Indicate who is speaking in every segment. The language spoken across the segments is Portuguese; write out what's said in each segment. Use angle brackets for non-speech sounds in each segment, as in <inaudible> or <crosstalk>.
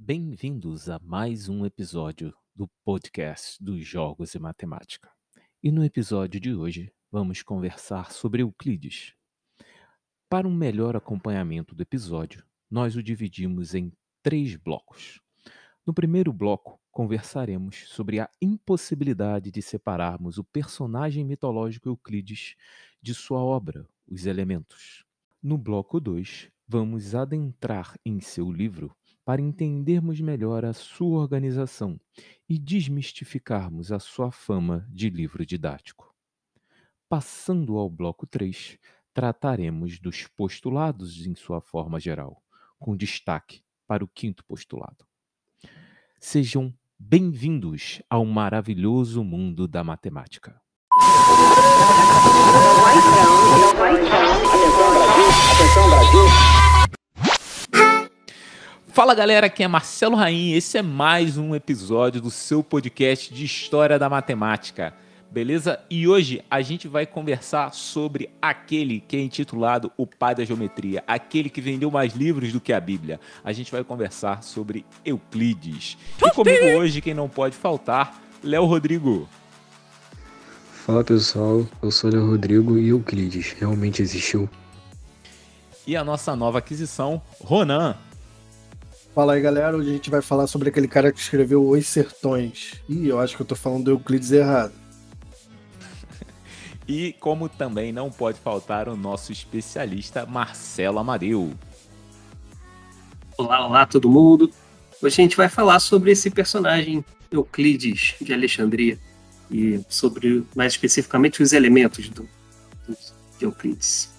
Speaker 1: Bem-vindos a mais um episódio do podcast dos Jogos e Matemática. E no episódio de hoje vamos conversar sobre Euclides. Para um melhor acompanhamento do episódio, nós o dividimos em três blocos. No primeiro bloco, conversaremos sobre a impossibilidade de separarmos o personagem mitológico Euclides de sua obra, Os Elementos. No bloco 2, vamos adentrar em seu livro para entendermos melhor a sua organização e desmistificarmos a sua fama de livro didático. Passando ao bloco 3, trataremos dos postulados em sua forma geral, com destaque para o quinto postulado. Sejam bem-vindos ao maravilhoso mundo da matemática. Atenção, Brasil! Fala galera, aqui é Marcelo Raim. Esse é mais um episódio do seu podcast de História da Matemática. Beleza? E hoje a gente vai conversar sobre aquele que é intitulado O Pai da Geometria, aquele que vendeu mais livros do que a Bíblia. A gente vai conversar sobre Euclides. E comigo hoje, quem não pode faltar, Léo Rodrigo.
Speaker 2: Fala pessoal, eu sou Léo Rodrigo e Euclides realmente existiu.
Speaker 1: E a nossa nova aquisição, Ronan.
Speaker 3: Fala aí, galera. Hoje a gente vai falar sobre aquele cara que escreveu Os Sertões. Ih, eu acho que eu tô falando do Euclides errado. <laughs>
Speaker 1: e como também não pode faltar o nosso especialista Marcelo Amadeu.
Speaker 4: Olá, olá todo mundo. Hoje a gente vai falar sobre esse personagem Euclides de Alexandria e sobre mais especificamente os elementos do, do de Euclides.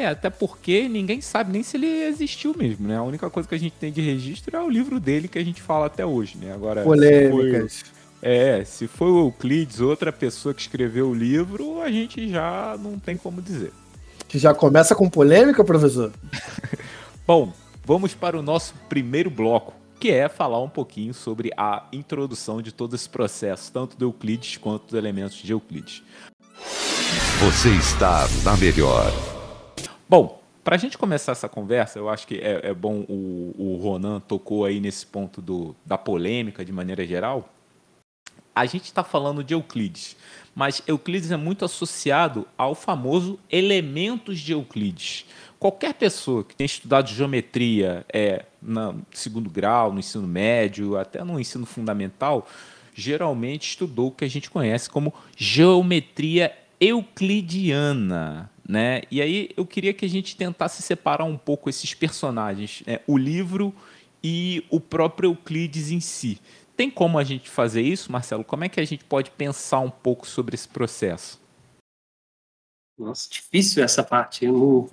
Speaker 1: É, até porque ninguém sabe nem se ele existiu mesmo, né? A única coisa que a gente tem de registro é o livro dele que a gente fala até hoje, né? Agora,
Speaker 3: Polêmicas.
Speaker 1: Se foi, é, se foi o Euclides, outra pessoa que escreveu o livro, a gente já não tem como dizer.
Speaker 3: Que já começa com polêmica, professor? <laughs>
Speaker 1: Bom, vamos para o nosso primeiro bloco, que é falar um pouquinho sobre a introdução de todo esse processo, tanto do Euclides quanto dos elementos de Euclides.
Speaker 5: Você está na melhor.
Speaker 1: Bom, para a gente começar essa conversa, eu acho que é, é bom o, o, Ronan tocou aí nesse ponto do, da polêmica de maneira geral. A gente está falando de Euclides, mas Euclides é muito associado ao famoso elementos de Euclides. Qualquer pessoa que tenha estudado geometria é, no segundo grau, no ensino médio, até no ensino fundamental, geralmente estudou o que a gente conhece como geometria euclidiana. Né? E aí eu queria que a gente tentasse separar um pouco esses personagens, né? o livro e o próprio Euclides em si. Tem como a gente fazer isso, Marcelo? Como é que a gente pode pensar um pouco sobre esse processo?
Speaker 4: Nossa, difícil essa parte. Eu,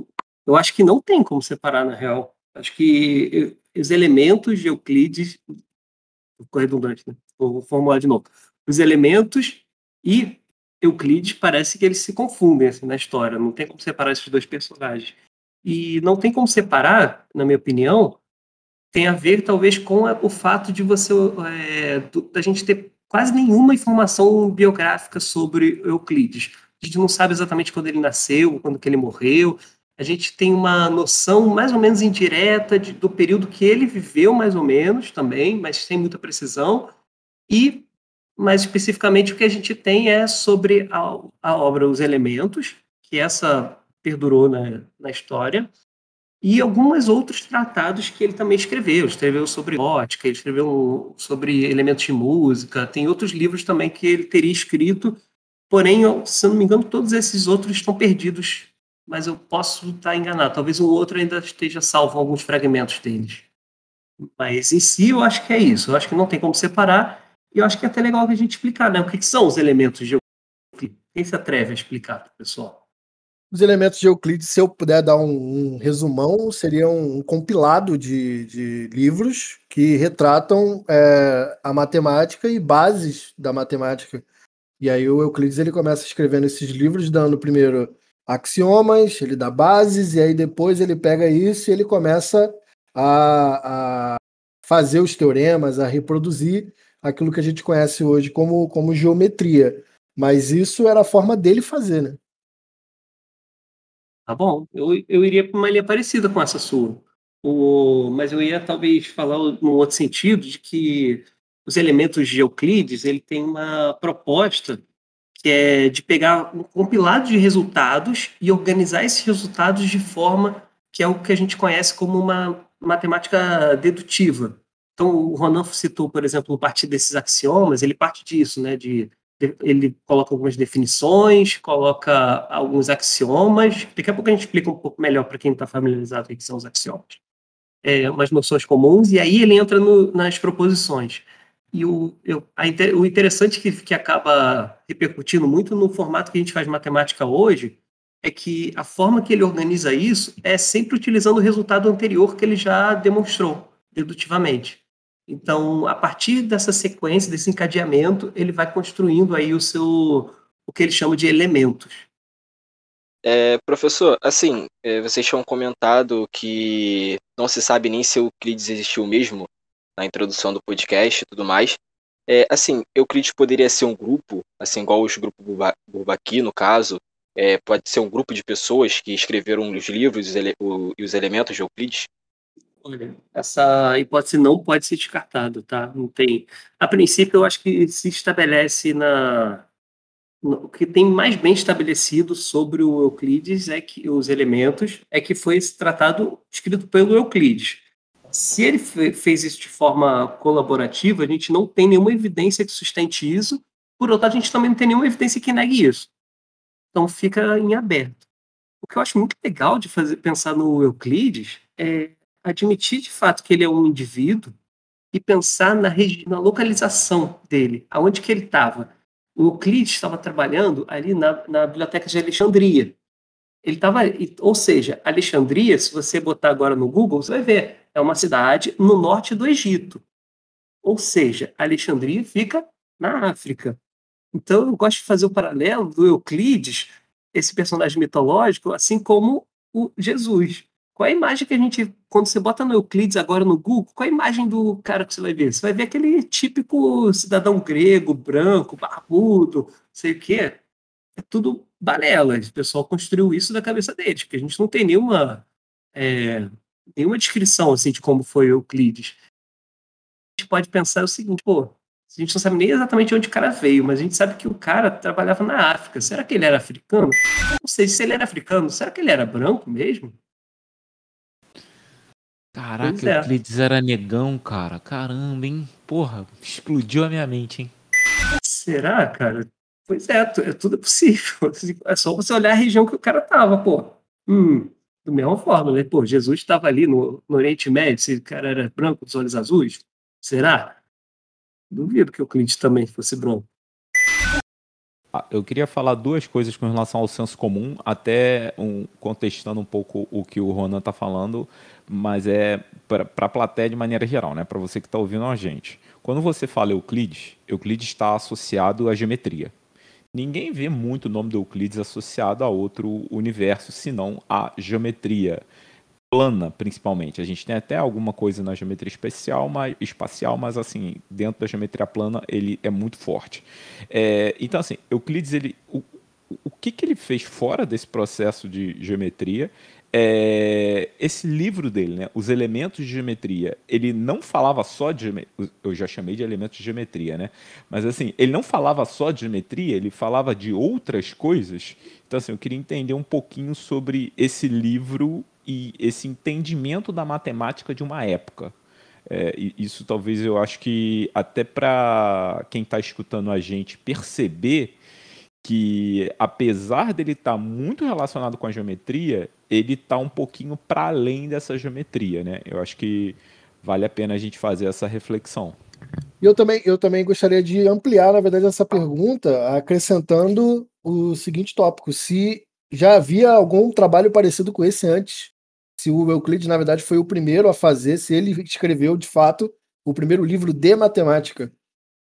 Speaker 4: eu acho que não tem como separar, na real. Acho que os elementos de Euclides. Ficou redundante, né? Vou formular de novo. Os elementos e Euclides parece que eles se confundem assim, na história. Não tem como separar esses dois personagens. E não tem como separar, na minha opinião, tem a ver talvez com o fato de você é, da gente ter quase nenhuma informação biográfica sobre Euclides. A gente não sabe exatamente quando ele nasceu, quando que ele morreu. A gente tem uma noção mais ou menos indireta de, do período que ele viveu, mais ou menos também, mas sem muita precisão. E mas especificamente o que a gente tem é sobre a, a obra Os Elementos, que essa perdurou na, na história, e alguns outros tratados que ele também escreveu. Ele escreveu sobre ótica, ele escreveu sobre elementos de música, tem outros livros também que ele teria escrito, porém, se não me engano, todos esses outros estão perdidos, mas eu posso estar enganado. Talvez o outro ainda esteja salvo alguns fragmentos deles. Mas em si, eu acho que é isso. Eu acho que não tem como separar. E eu acho que é até legal a gente explicar, né? O que, que são os elementos de Euclides? Quem se atreve a explicar pessoal?
Speaker 3: Os elementos de Euclides, se eu puder dar um, um resumão, seria um compilado de, de, livros que retratam é, a matemática e bases da matemática. E aí o Euclides ele começa escrevendo esses livros, dando primeiro axiomas, ele dá bases, e aí depois ele pega isso e ele começa a, a fazer os teoremas, a reproduzir aquilo que a gente conhece hoje como, como geometria. Mas isso era a forma dele fazer, né?
Speaker 4: Tá bom. Eu, eu iria para uma linha parecida com essa sua. O, mas eu ia talvez falar no outro sentido de que os elementos de Euclides ele tem uma proposta que é de pegar um compilado de resultados e organizar esses resultados de forma que é o que a gente conhece como uma matemática dedutiva. Então, o Ronan citou, por exemplo, partir desses axiomas, ele parte disso, né, de, de, ele coloca algumas definições, coloca alguns axiomas. Daqui a pouco a gente explica um pouco melhor para quem está familiarizado o que são os axiomas. É, umas noções comuns, e aí ele entra no, nas proposições. E o, eu, a, o interessante que, que acaba repercutindo muito no formato que a gente faz matemática hoje é que a forma que ele organiza isso é sempre utilizando o resultado anterior que ele já demonstrou dedutivamente. Então, a partir dessa sequência, desse encadeamento, ele vai construindo aí o seu o que ele chama de elementos.
Speaker 6: É, professor, assim, é, vocês tinham comentado que não se sabe nem se Euclides existiu mesmo na introdução do podcast e tudo mais. É, assim, Euclides poderia ser um grupo, assim, igual os grupos Bourbaki, no caso, é, pode ser um grupo de pessoas que escreveram os livros e os elementos de Euclides?
Speaker 4: Olha, essa hipótese não pode ser descartada, tá? Não tem. A princípio, eu acho que se estabelece na. O que tem mais bem estabelecido sobre o Euclides é que os elementos é que foi esse tratado escrito pelo Euclides. Se ele fez isso de forma colaborativa, a gente não tem nenhuma evidência que sustente isso. Por outro lado, a gente também não tem nenhuma evidência que negue isso. Então fica em aberto. O que eu acho muito legal de fazer pensar no Euclides é admitir de fato que ele é um indivíduo e pensar na, na localização dele, aonde que ele estava. O Euclides estava trabalhando ali na, na biblioteca de Alexandria. Ele estava, ou seja, Alexandria, se você botar agora no Google, você vai ver é uma cidade no norte do Egito. Ou seja, Alexandria fica na África. Então, eu gosto de fazer o paralelo do Euclides, esse personagem mitológico, assim como o Jesus. Qual é a imagem que a gente, quando você bota no Euclides agora no Google, qual é a imagem do cara que você vai ver? Você vai ver aquele típico cidadão grego, branco, barbudo, sei o quê. É tudo balela. O pessoal construiu isso da cabeça deles, porque a gente não tem nenhuma é, nenhuma descrição assim de como foi Euclides. A gente pode pensar o seguinte, pô, a gente não sabe nem exatamente onde o cara veio, mas a gente sabe que o cara trabalhava na África. Será que ele era africano? Não sei se ele era africano. Será que ele era branco mesmo?
Speaker 1: Caraca, é. Euclides era negão, cara. Caramba, hein? Porra, explodiu a minha mente, hein?
Speaker 4: Será, cara? Pois é, é tudo é possível. <laughs> É só você olhar a região que o cara tava, pô. Hum, da mesma forma, né? Pô, Jesus estava ali no, no Oriente Médio, se o cara era branco, dos olhos azuis, será? Duvido que o Clint também fosse branco.
Speaker 1: Ah, eu queria falar duas coisas com relação ao senso comum, até um, contestando um pouco o que o Ronan está falando, mas é para a plateia de maneira geral, né? para você que está ouvindo a gente. Quando você fala Euclides, Euclides está associado à geometria ninguém vê muito o nome do Euclides associado a outro universo, senão a geometria plana, principalmente. A gente tem até alguma coisa na geometria especial, mas, espacial, mas assim, dentro da geometria plana ele é muito forte. É, então, assim, Euclides, ele, o, o que, que ele fez fora desse processo de geometria é, esse livro dele, né, Os Elementos de Geometria, ele não falava só de eu já chamei de elementos de geometria, né? Mas assim, ele não falava só de geometria, ele falava de outras coisas. Então assim, eu queria entender um pouquinho sobre esse livro e esse entendimento da matemática de uma época. É, isso talvez eu acho que até para quem está escutando a gente perceber que apesar dele estar tá muito relacionado com a geometria, ele está um pouquinho para além dessa geometria, né? Eu acho que vale a pena a gente fazer essa reflexão.
Speaker 3: Eu também, eu também gostaria de ampliar, na verdade, essa pergunta, acrescentando o seguinte tópico: se já havia algum trabalho parecido com esse antes, se o Euclides, na verdade, foi o primeiro a fazer, se ele escreveu, de fato, o primeiro livro de matemática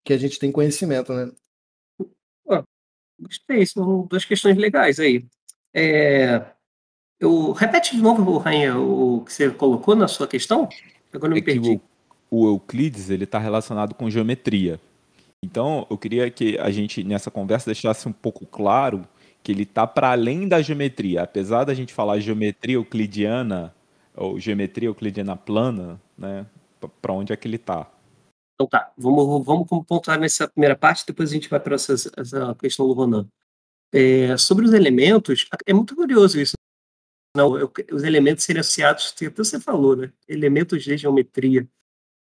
Speaker 3: que a gente tem conhecimento, né?
Speaker 4: Gostei, são duas questões legais aí. É, eu, repete de novo, Rainha, o que você colocou na sua questão? Agora eu me é perdi.
Speaker 1: O, o, Euclides ele está relacionado com geometria. Então, eu queria que a gente, nessa conversa, deixasse um pouco claro que ele está para além da geometria. Apesar da gente falar geometria euclidiana, ou geometria euclidiana plana, né? Para onde é que ele está?
Speaker 4: Então tá, vamos, vamos pontuar nessa primeira parte, depois a gente vai para essa, essa questão do Ronan. É, sobre os elementos, é muito curioso isso. Não, eu, os elementos serem associados, até você falou, né? Elementos de geometria.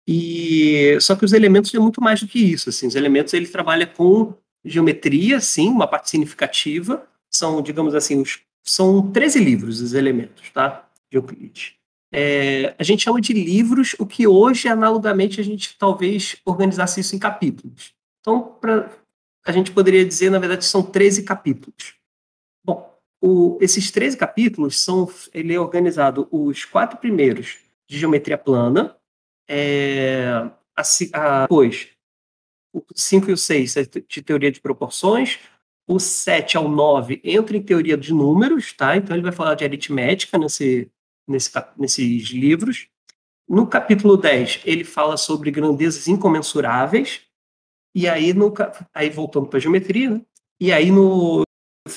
Speaker 4: E só que os elementos é muito mais do que isso. Assim, os elementos ele trabalha com geometria, sim, uma parte significativa. São, digamos assim, os, são 13 livros os elementos, tá? De Euclides. É, a gente chama de livros, o que hoje, analogamente, a gente talvez organizasse isso em capítulos. Então, pra, a gente poderia dizer, na verdade, são 13 capítulos. Bom, o, esses 13 capítulos são, ele é organizado os quatro primeiros de geometria plana, é, a, a, depois o 5 e o 6 é de teoria de proporções, o 7 ao 9 entra em teoria de números, tá? Então ele vai falar de aritmética nesse, nesse, nesses livros. No capítulo 10, ele fala sobre grandezas incomensuráveis. E aí, no, aí voltando para a geometria, né? E aí no,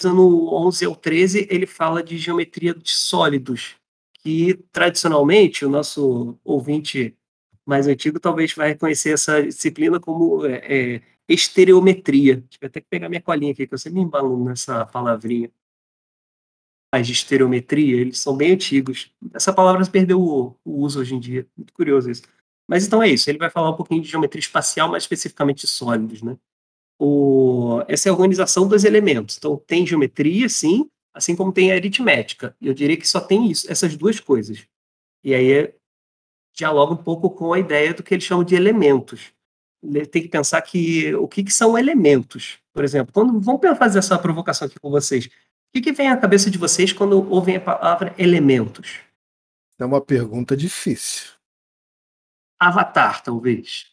Speaker 4: no 11 ao 13, ele fala de geometria de sólidos, que tradicionalmente o nosso ouvinte mais antigo talvez vai reconhecer essa disciplina como é, é, estereometria. Tive até que pegar minha colinha aqui, que eu sempre me embalo nessa palavrinha. Mas de estereometria, eles são bem antigos. Essa palavra perdeu o, o, uso hoje em dia. Muito curioso isso. Mas então é isso. Ele vai falar um pouquinho de geometria espacial, mais especificamente de sólidos, né? O, essa é a organização dos elementos. Então tem geometria, sim, assim como tem aritmética. Eu diria que só tem isso, essas duas coisas. E aí dialoga um pouco com a ideia do que eles chamam de elementos. Tem que pensar que o que, que são elementos. Por exemplo, quando vamos fazer essa provocação aqui com vocês, o que, que vem à cabeça de vocês quando ouvem a palavra elementos?
Speaker 3: É uma pergunta difícil.
Speaker 4: Avatar, talvez.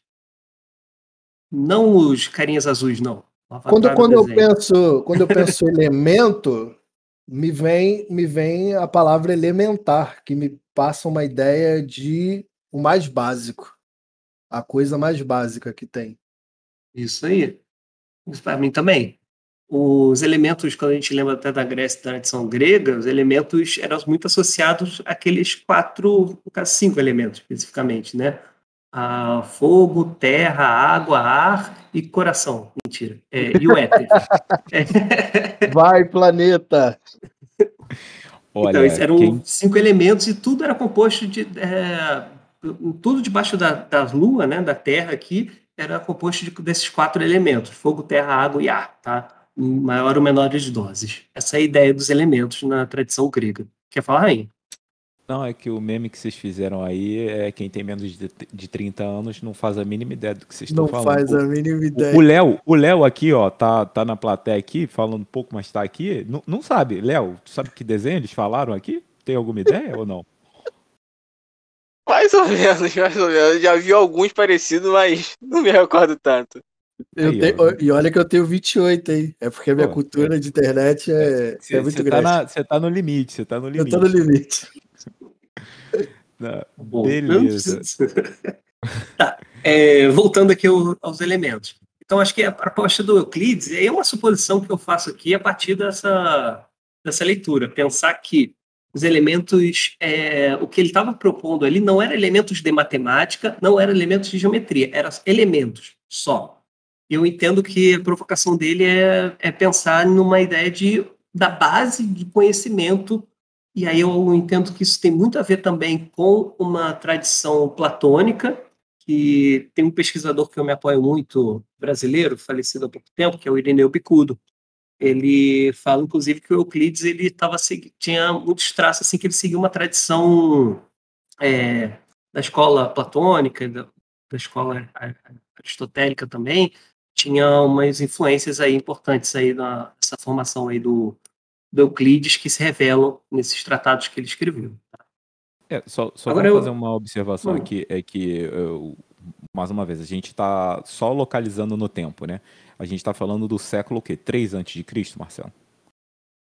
Speaker 4: Não os carinhas azuis, não.
Speaker 3: Quando, quando eu penso, quando eu penso <laughs> elemento, me vem, me vem a palavra elementar, que me passa uma ideia de o mais básico. A coisa mais básica que tem.
Speaker 4: Isso aí. Isso para mim também. Os elementos, quando a gente lembra até da Grécia da tradição grega, os elementos eram muito associados àqueles quatro, cinco elementos especificamente, né? A fogo, terra, água, ar e coração. Mentira. É, e o éter. <laughs> <laughs>
Speaker 3: Vai, planeta!
Speaker 4: Olha, então, eram quem... cinco elementos e tudo era composto de. É, tudo debaixo da, da Lua, né, da Terra aqui, era composto de, desses quatro elementos: fogo, terra, água e ar, tá? Em maior ou menores doses. Essa é a ideia dos elementos na tradição grega. Quer falar, Rainha?
Speaker 1: Não, é que o meme que vocês fizeram aí é quem tem menos de, de 30 anos não faz a mínima ideia do que vocês estão falando.
Speaker 3: Não faz a mínima ideia.
Speaker 1: O Léo, o Léo aqui, ó, tá, tá na plateia aqui, falando um pouco, mas tá aqui. Não, não sabe. Léo, tu sabe que desenho eles falaram aqui? Tem alguma ideia ou não?
Speaker 6: Mais ou menos, mais ou menos. Já vi alguns parecidos, mas não me recordo tanto.
Speaker 3: Eu aí, tenho, e olha que eu tenho 28, hein? É porque a minha Pô, cultura é, de internet é, cê, é muito cê tá
Speaker 1: grande. Você tá, tá no limite, você tá no limite.
Speaker 3: Eu tô no limite. <laughs>
Speaker 4: Bom, Beleza. <laughs> tá, é, voltando aqui ao, aos elementos. Então, acho que a proposta do Euclides é uma suposição que eu faço aqui a partir dessa, dessa leitura. Pensar que os elementos, é, o que ele estava propondo ali não eram elementos de matemática, não eram elementos de geometria, eram elementos só. Eu entendo que a provocação dele é, é pensar numa ideia de, da base de conhecimento e aí eu entendo que isso tem muito a ver também com uma tradição platônica, que tem um pesquisador que eu me apoio muito, brasileiro, falecido há pouco tempo, que é o Irineu Bicudo. Ele fala, inclusive, que o Euclides ele tava, tinha muitos traços assim, que ele seguia uma tradição é, da escola platônica, da, da escola aristotélica também, tinha umas influências aí importantes aí nessa formação aí do, do Euclides que se revelam nesses tratados que ele escreveu. Tá?
Speaker 1: É, só só Agora eu... fazer uma observação aqui, é que, eu, mais uma vez, a gente está só localizando no tempo, né? A gente está falando do século o quê? 3 a.C., Marcelo?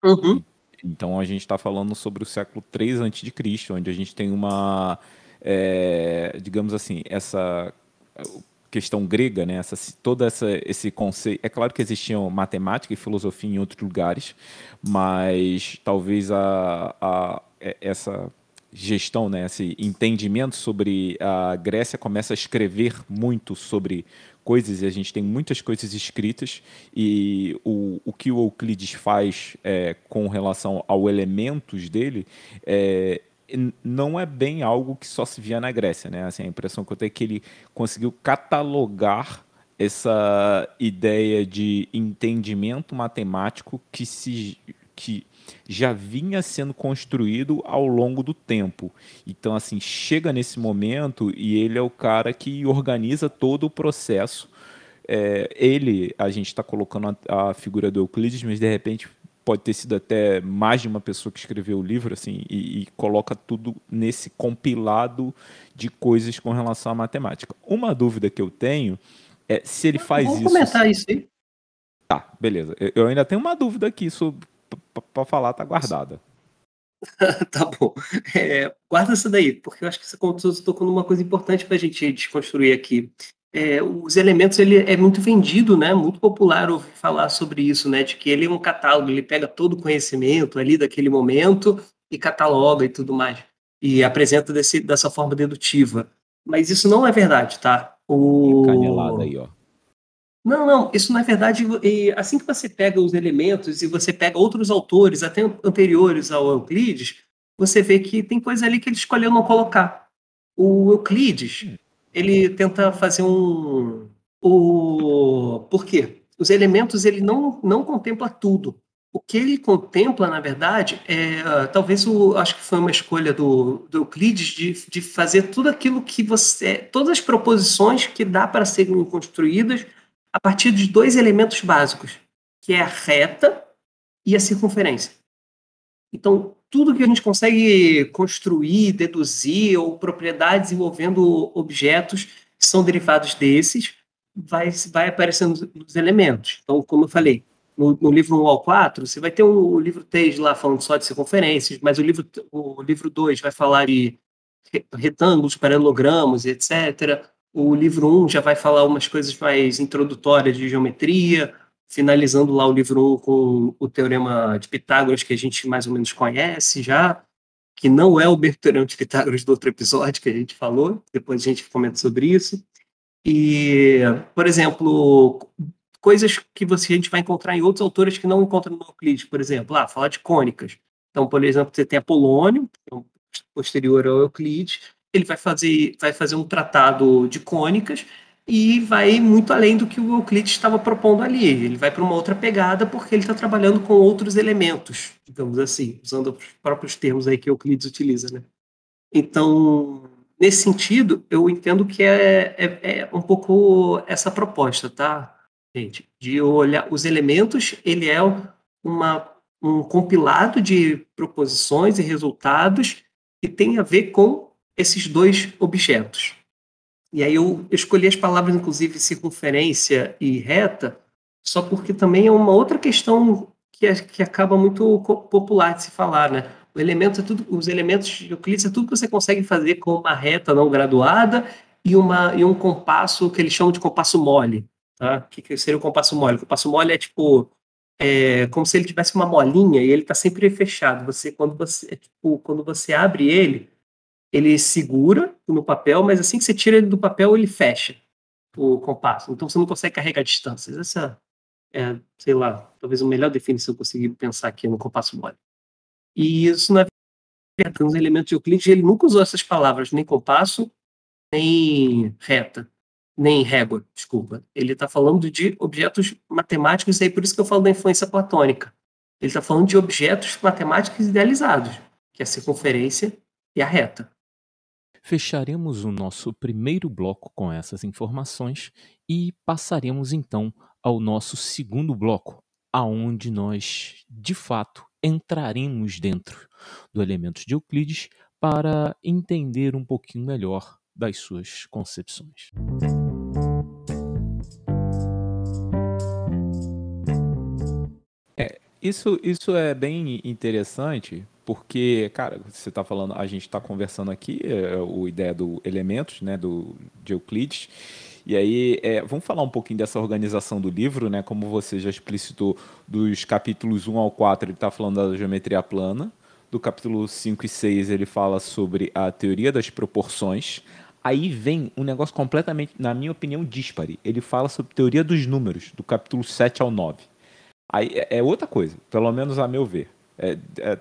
Speaker 4: Uhum.
Speaker 1: Então a gente está falando sobre o século 3 a.C., onde a gente tem uma, é, digamos assim, essa questão grega, né? Essa, todo essa, esse conceito. É claro que existiam matemática e filosofia em outros lugares, mas talvez a, a essa gestão, né, esse entendimento sobre a Grécia, começa a escrever muito sobre coisas e a gente tem muitas coisas escritas e o, o que o Euclides faz é, com relação aos elementos dele é, não é bem algo que só se via na Grécia, né? Assim, a impressão que eu tenho é que ele conseguiu catalogar essa ideia de entendimento matemático que se que já vinha sendo construído ao longo do tempo. Então, assim, chega nesse momento e ele é o cara que organiza todo o processo. É, ele, a gente está colocando a, a, figura do Euclides, mas de repente pode ter sido até mais de uma pessoa que escreveu o livro, assim, e, e coloca tudo nesse compilado de coisas com relação à matemática. Uma dúvida que eu tenho é se ele faz Vamos
Speaker 4: isso. Vamos comentar isso aí.
Speaker 1: Tá, beleza. Eu ainda tenho uma dúvida aqui sobre para falar, tá guardada. <laughs>
Speaker 4: tá bom. É, guarda essa daí, porque eu acho que você tocou numa coisa importante para a gente desconstruir aqui. É, os elementos ele é muito vendido, né? Muito popular ouvir falar sobre isso, né? De que ele é um catálogo, ele pega todo o conhecimento ali daquele momento e cataloga e tudo mais e apresenta desse, dessa forma dedutiva. Mas isso não é verdade, tá?
Speaker 1: O... Canelada aí, ó.
Speaker 4: Não, não, isso não é verdade. Assim que você pega os elementos e você pega outros autores, até anteriores ao Euclides, você vê que tem coisa ali que ele escolheu não colocar. O Euclides, ele tenta fazer um. O... Por quê? Os elementos ele não, não contempla tudo. O que ele contempla, na verdade, é talvez o, acho que foi uma escolha do, do Euclides de, de fazer tudo aquilo que você. todas as proposições que dá para serem construídas a partir de dois elementos básicos, que é a reta e a circunferência. Então, tudo que a gente consegue construir, deduzir, ou propriedades envolvendo objetos que são derivados desses, vai, vai aparecendo nos elementos. Então, como eu falei, no, no, livro 1 ao 4, você vai ter o, livro 3 lá falando só de circunferências, mas o livro, o livro 2 vai falar de retângulos, paralelogramos, etc. O livro 1 um já vai falar umas coisas mais introdutórias de geometria, finalizando lá o livro 1 um com o teorema de Pitágoras, que a gente mais ou menos conhece já, que não é o teorema de Pitágoras do outro episódio que a gente falou, depois a gente comenta sobre isso. E, por exemplo, coisas que você, a gente vai encontrar em outros autores que não encontra no Euclides, por exemplo, ah, falar de cônicas. Então, por exemplo, você tem Apolônio, é posterior ao Euclides, ele vai fazer, vai fazer um tratado de cônicas e vai muito além do que o Euclides estava propondo ali. Ele vai para uma outra pegada porque ele está trabalhando com outros elementos, digamos assim, usando os próprios termos aí que Euclides utiliza, né? Então, nesse sentido, eu entendo que é, é, é um pouco essa proposta, tá, gente? De olhar os elementos, ele é uma, um compilado de proposições e resultados que tem a ver com esses dois objetos. E aí eu escolhi as palavras, inclusive, circunferência e reta, só porque também é uma outra questão que, é, que acaba muito popular de se falar, né? O elemento é tudo, os elementos de Euclides é tudo que você consegue fazer com uma reta não graduada e, uma, e um compasso que eles chamam de compasso mole. Tá? O que seria o compasso mole? O compasso mole é tipo é como se ele tivesse uma molinha e ele está sempre fechado. Você quando você é, tipo, quando você abre ele, ele segura no papel, mas assim que você tira ele do papel, ele fecha o compasso. Então você não consegue carregar distâncias. Essa é, sei lá, talvez a melhor definição que eu consegui pensar aqui no compasso mole. E isso na verdade, nos elementos de Euclides, ele nunca usou essas palavras, nem compasso, nem reta, nem régua, desculpa. Ele está falando de objetos matemáticos, e aí por isso que eu falo da influência platônica. Ele está falando de objetos matemáticos idealizados, que é a circunferência e a reta.
Speaker 1: Fecharemos o nosso primeiro bloco com essas informações e passaremos então ao nosso segundo bloco, aonde nós, de fato, entraremos dentro do Elementos de Euclides para entender um pouquinho melhor das suas concepções. É, isso, isso é bem interessante porque, cara, você está falando, a gente está conversando aqui, é, o ideia do elementos, né, do de Euclides. E aí, é, vamos falar um pouquinho dessa organização do livro, né? Como você já explicitou, dos capítulos 1 ao 4, ele está falando da geometria plana. do capítulo 5 e 6 ele fala sobre a teoria das proporções. Aí vem um negócio completamente, na minha opinião, dispare. Ele fala sobre teoria dos números, do capítulo 7 ao 9. Aí é, é outra coisa, pelo menos a meu ver. É, é,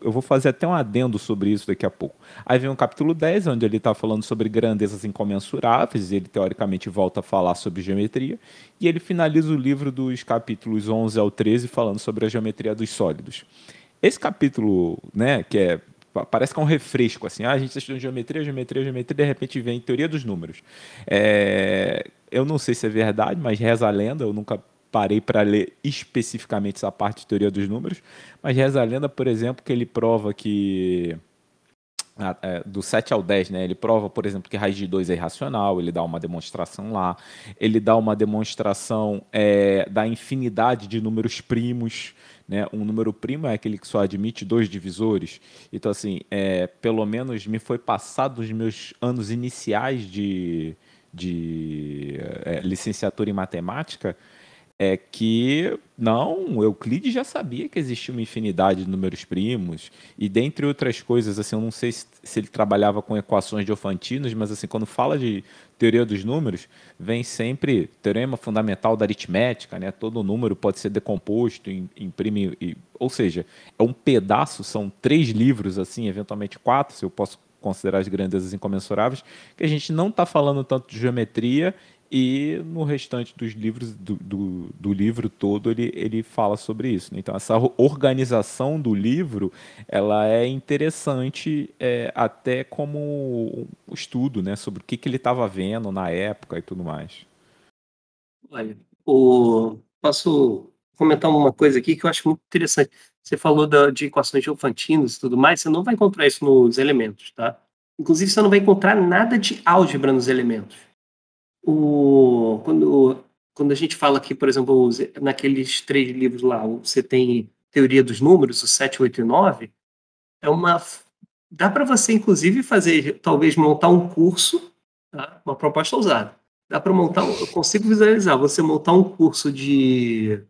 Speaker 1: eu vou fazer até um adendo sobre isso daqui a pouco. Aí vem o capítulo 10, onde ele está falando sobre grandezas incomensuráveis, e ele teoricamente volta a falar sobre geometria, e ele finaliza o livro dos capítulos 11 ao 13 falando sobre a geometria dos sólidos. Esse capítulo, né, que é parece que é um refresco, assim, ah, a gente está estudando geometria, geometria, geometria, de repente vem teoria dos números. É, eu não sei se é verdade, mas reza a lenda, eu nunca parei para ler especificamente essa parte de teoria dos números, mas reza a lenda, por exemplo, que ele prova que é, do 7 ao 10, né? Ele prova, por exemplo, que raiz de 2 é irracional, ele dá uma demonstração lá, ele dá uma demonstração é, da infinidade de números primos, né? Um número primo é aquele que só admite dois divisores. Então, assim, é, pelo menos me foi passado nos meus anos iniciais de, de é, licenciatura em matemática, é que não, Euclides já sabia que existia uma infinidade de números primos e dentre outras coisas, assim, eu não sei se, se ele trabalhava com equações de Ofantinos, mas assim, quando fala de teoria dos números, vem sempre teorema fundamental da aritmética, né? Todo número pode ser decomposto em, em prime, e, ou seja, é um pedaço, são três livros assim, eventualmente quatro, se eu posso considerar as grandezas incomensuráveis, que a gente não está falando tanto de geometria e no restante dos livros, do, do, do, livro todo, ele, ele fala sobre isso. Né? Então, essa organização do livro, ela é interessante é, até como um estudo, né? Sobre o que, que ele estava vendo na época e tudo mais.
Speaker 4: Olha, o... posso comentar uma coisa aqui que eu acho muito interessante. Você falou da, de equações de Ofantinos e tudo mais, você não vai encontrar isso nos elementos, tá? Inclusive, você não vai encontrar nada de álgebra nos elementos o, quando, quando a gente fala aqui, por exemplo, naqueles três livros lá, você tem Teoria dos Números, o 7, 8 e 9, é uma. Dá para você, inclusive, fazer, talvez, montar um curso, tá? uma proposta ousada. Dá para montar, eu consigo visualizar, você montar um curso de,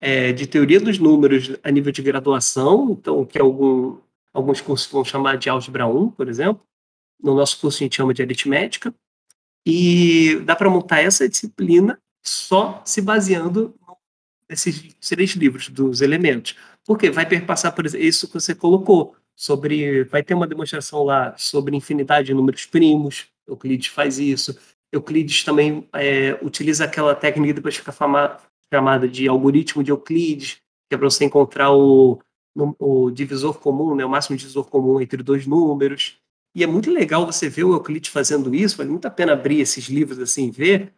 Speaker 4: é, de teoria dos números a nível de graduação, então, que algum, alguns cursos vão chamar de álgebra 1, por exemplo. No nosso curso a gente chama de aritmética. E dá para montar essa disciplina só se baseando nesses três livros dos elementos. Porque vai perpassar por isso que você colocou, sobre vai ter uma demonstração lá sobre infinidade de números primos, Euclides faz isso. Euclides também é, utiliza aquela técnica depois fica fama, chamada de algoritmo de Euclides, que é para você encontrar o, o divisor comum, né, o máximo divisor comum entre dois números. E é muito legal você ver o Euclides fazendo isso, vale muito a pena abrir esses livros assim ver.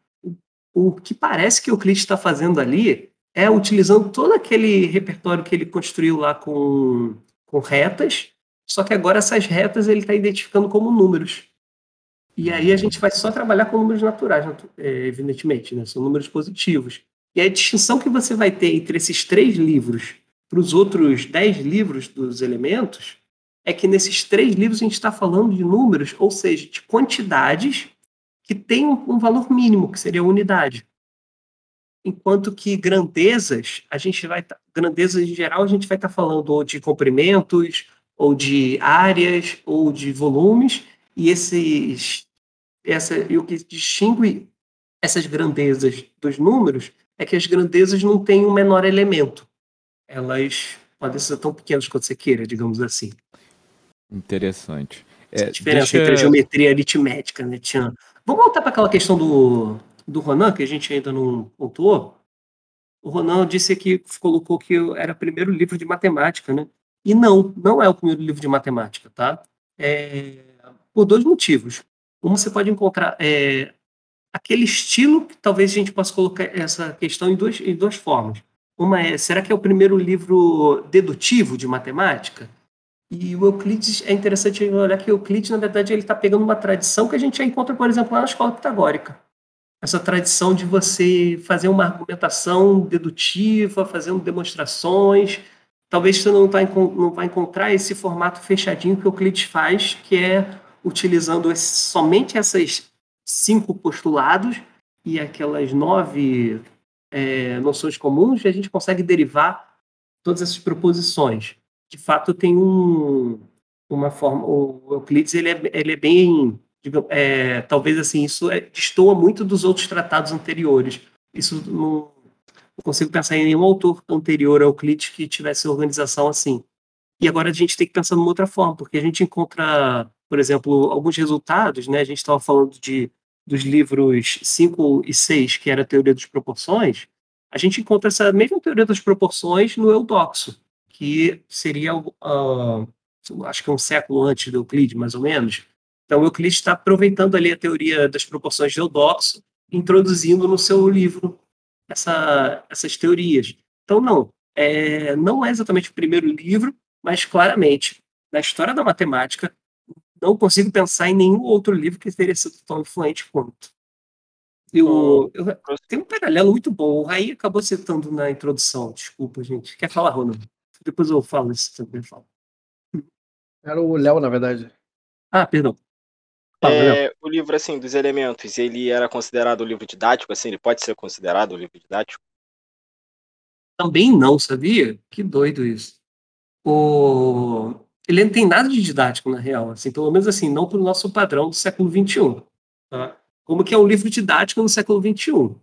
Speaker 4: O, que parece que o Euclides está fazendo ali é utilizando todo aquele repertório que ele construiu lá com, com retas, só que agora essas retas ele está identificando como números. E aí a gente vai só trabalhar com números naturais, é, evidentemente, né? são números positivos. E a distinção que você vai ter entre esses três livros para os outros dez livros dos elementos é que nesses três livros a gente está falando de números, ou seja, de quantidades que têm um valor mínimo, que seria a unidade. Enquanto que grandezas, a gente vai tá, grandezas em geral, a gente vai estar tá falando ou de comprimentos, ou de áreas, ou de volumes, e esses essa e o que distingue essas grandezas dos números é que as grandezas não têm um menor elemento. Elas podem ser tão pequenas quanto você queira, digamos assim.
Speaker 1: Interessante.
Speaker 4: É, a diferença deixa... entre a geometria aritmética, né, Tian? Vamos voltar para aquela questão do, do Ronan, que a gente ainda não pontuou. O Ronan disse que colocou que era o primeiro livro de matemática, né? E não, não é o primeiro livro de matemática, tá? É, por dois motivos. Um, você pode encontrar é, aquele estilo que talvez a gente possa colocar essa questão em duas, em duas formas. Uma é, será que é o primeiro livro dedutivo de matemática? E o Euclides, é interessante olhar que o Euclides, na verdade, ele está pegando uma tradição que a gente já encontra, por exemplo, lá na escola pitagórica. Essa tradição de você fazer uma argumentação dedutiva, fazendo demonstrações. Talvez você não vai, não vai encontrar esse formato fechadinho que o Euclides faz, que é utilizando esse, somente essas cinco postulados e aquelas nove é, noções comuns, e a gente consegue derivar todas essas proposições de fato tem um, uma forma. O Euclides ele é, ele é bem. Digamos, é, talvez assim, isso é, destoa muito dos outros tratados anteriores. Isso não, não consigo pensar em nenhum autor anterior ao Euclides que tivesse organização assim. E agora a gente tem que pensar numa outra forma, porque a gente encontra, por exemplo, alguns resultados, né? A gente estava falando de, dos livros 5 e 6, que era a teoria das proporções, a gente encontra essa mesma teoria das proporções no Eudoxo, que seria, uh, acho que um século antes do Euclides, mais ou menos. Então, Euclides está aproveitando ali a teoria das proporções de Eudoxo, introduzindo no seu livro essa, essas teorias. Então, não, é, não é exatamente o primeiro livro, mas claramente, na história da matemática, não consigo pensar em nenhum outro livro que teria sido tão influente quanto. Eu, eu, tem um paralelo muito bom. O Raí acabou citando na introdução. Desculpa, gente. Quer falar, Ronald? Depois eu falo isso também. Falo.
Speaker 3: Era o Léo, na verdade.
Speaker 4: Ah, perdão.
Speaker 6: Fala, é, o livro, assim, dos elementos, ele era considerado um livro didático, assim? Ele pode ser considerado um livro didático?
Speaker 4: Também não, sabia? Que doido isso. O... Ele não tem nada de didático, na real. Assim, pelo menos assim, não para o nosso padrão do século XXI. Tá? Como que é um livro didático no século XXI?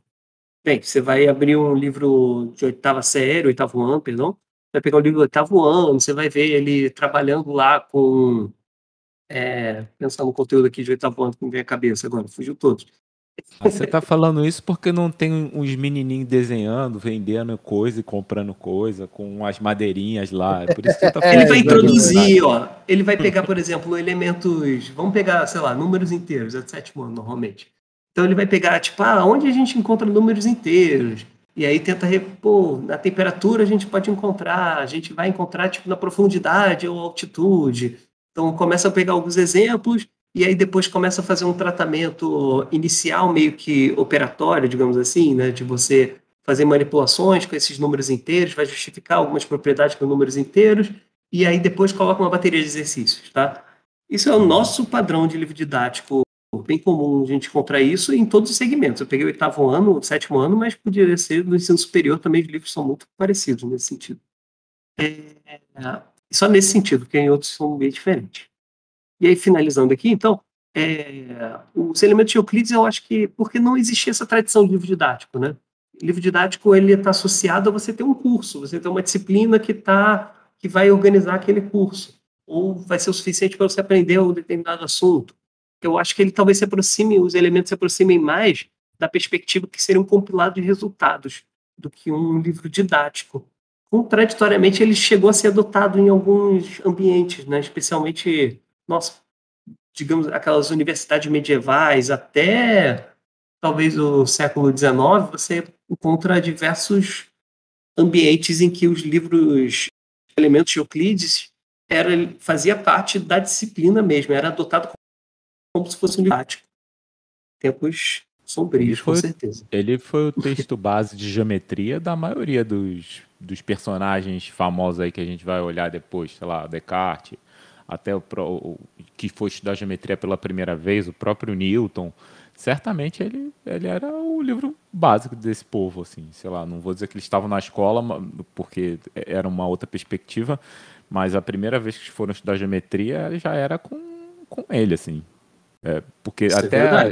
Speaker 4: Bem, você vai abrir um livro de oitava série, oitavo ano, perdão, vai pegar o livro do oitavo ano, você vai ver ele trabalhando lá com. É, pensando no conteúdo aqui de oitavo ano que me vem à cabeça agora, fugiu todos.
Speaker 1: Ah, você tá falando isso porque não tem uns menininhos desenhando, vendendo coisa e comprando coisa com as madeirinhas lá. É por isso que você tá <laughs>
Speaker 4: falando. Ele vai introduzir, ó. Ele vai pegar, por exemplo, elementos. Vamos pegar, sei lá, números inteiros, é do sétimo ano, normalmente. Então ele vai pegar, tipo, ah, onde a gente encontra números inteiros? E aí tenta repor, na temperatura a gente pode encontrar, a gente vai encontrar, tipo, na profundidade ou altitude. Então começa a pegar alguns exemplos e aí depois começa a fazer um tratamento inicial meio que operatório, digamos assim, né, de você fazer manipulações com esses números inteiros, vai justificar algumas propriedades com números inteiros, e aí depois coloca uma bateria de exercícios, tá? Isso é o nosso padrão de livro didático, bem comum a gente encontrar isso em todos os segmentos. Eu peguei o oitavo ano, o sétimo ano, mas podia ser no ensino superior também, os livros são muito parecidos nesse sentido. É, só nesse sentido, porque em outros são bem diferentes. E aí, finalizando aqui, então, é, os elementos de Euclides, eu acho que, porque não existia essa tradição de livro didático, né? Livro didático, ele está associado a você ter um curso, você ter uma disciplina que tá, que vai organizar aquele curso, ou vai ser o suficiente para você aprender um determinado assunto. Eu acho que ele talvez se aproxime, os elementos se aproximem mais da perspectiva que seria um compilado de resultados do que um livro didático. Contraditoriamente, ele chegou a ser adotado em alguns ambientes, né? especialmente nossa, digamos, aquelas universidades medievais, até talvez o século XIX, você encontra diversos ambientes em que os livros elementos de Euclides era, fazia parte da disciplina mesmo, era adotado como se fosse um didático. Tempos sombrios, com certeza.
Speaker 1: Ele foi o texto base de geometria da maioria dos, dos personagens famosos aí que a gente vai olhar depois, sei lá, Descartes, até o, o, que foi estudar geometria pela primeira vez, o próprio Newton, certamente ele, ele era o livro básico desse povo, assim, sei lá, não vou dizer que eles estavam na escola, porque era uma outra perspectiva, mas a primeira vez que foram estudar geometria já era com, com ele, assim, é, porque Isso é até, é a,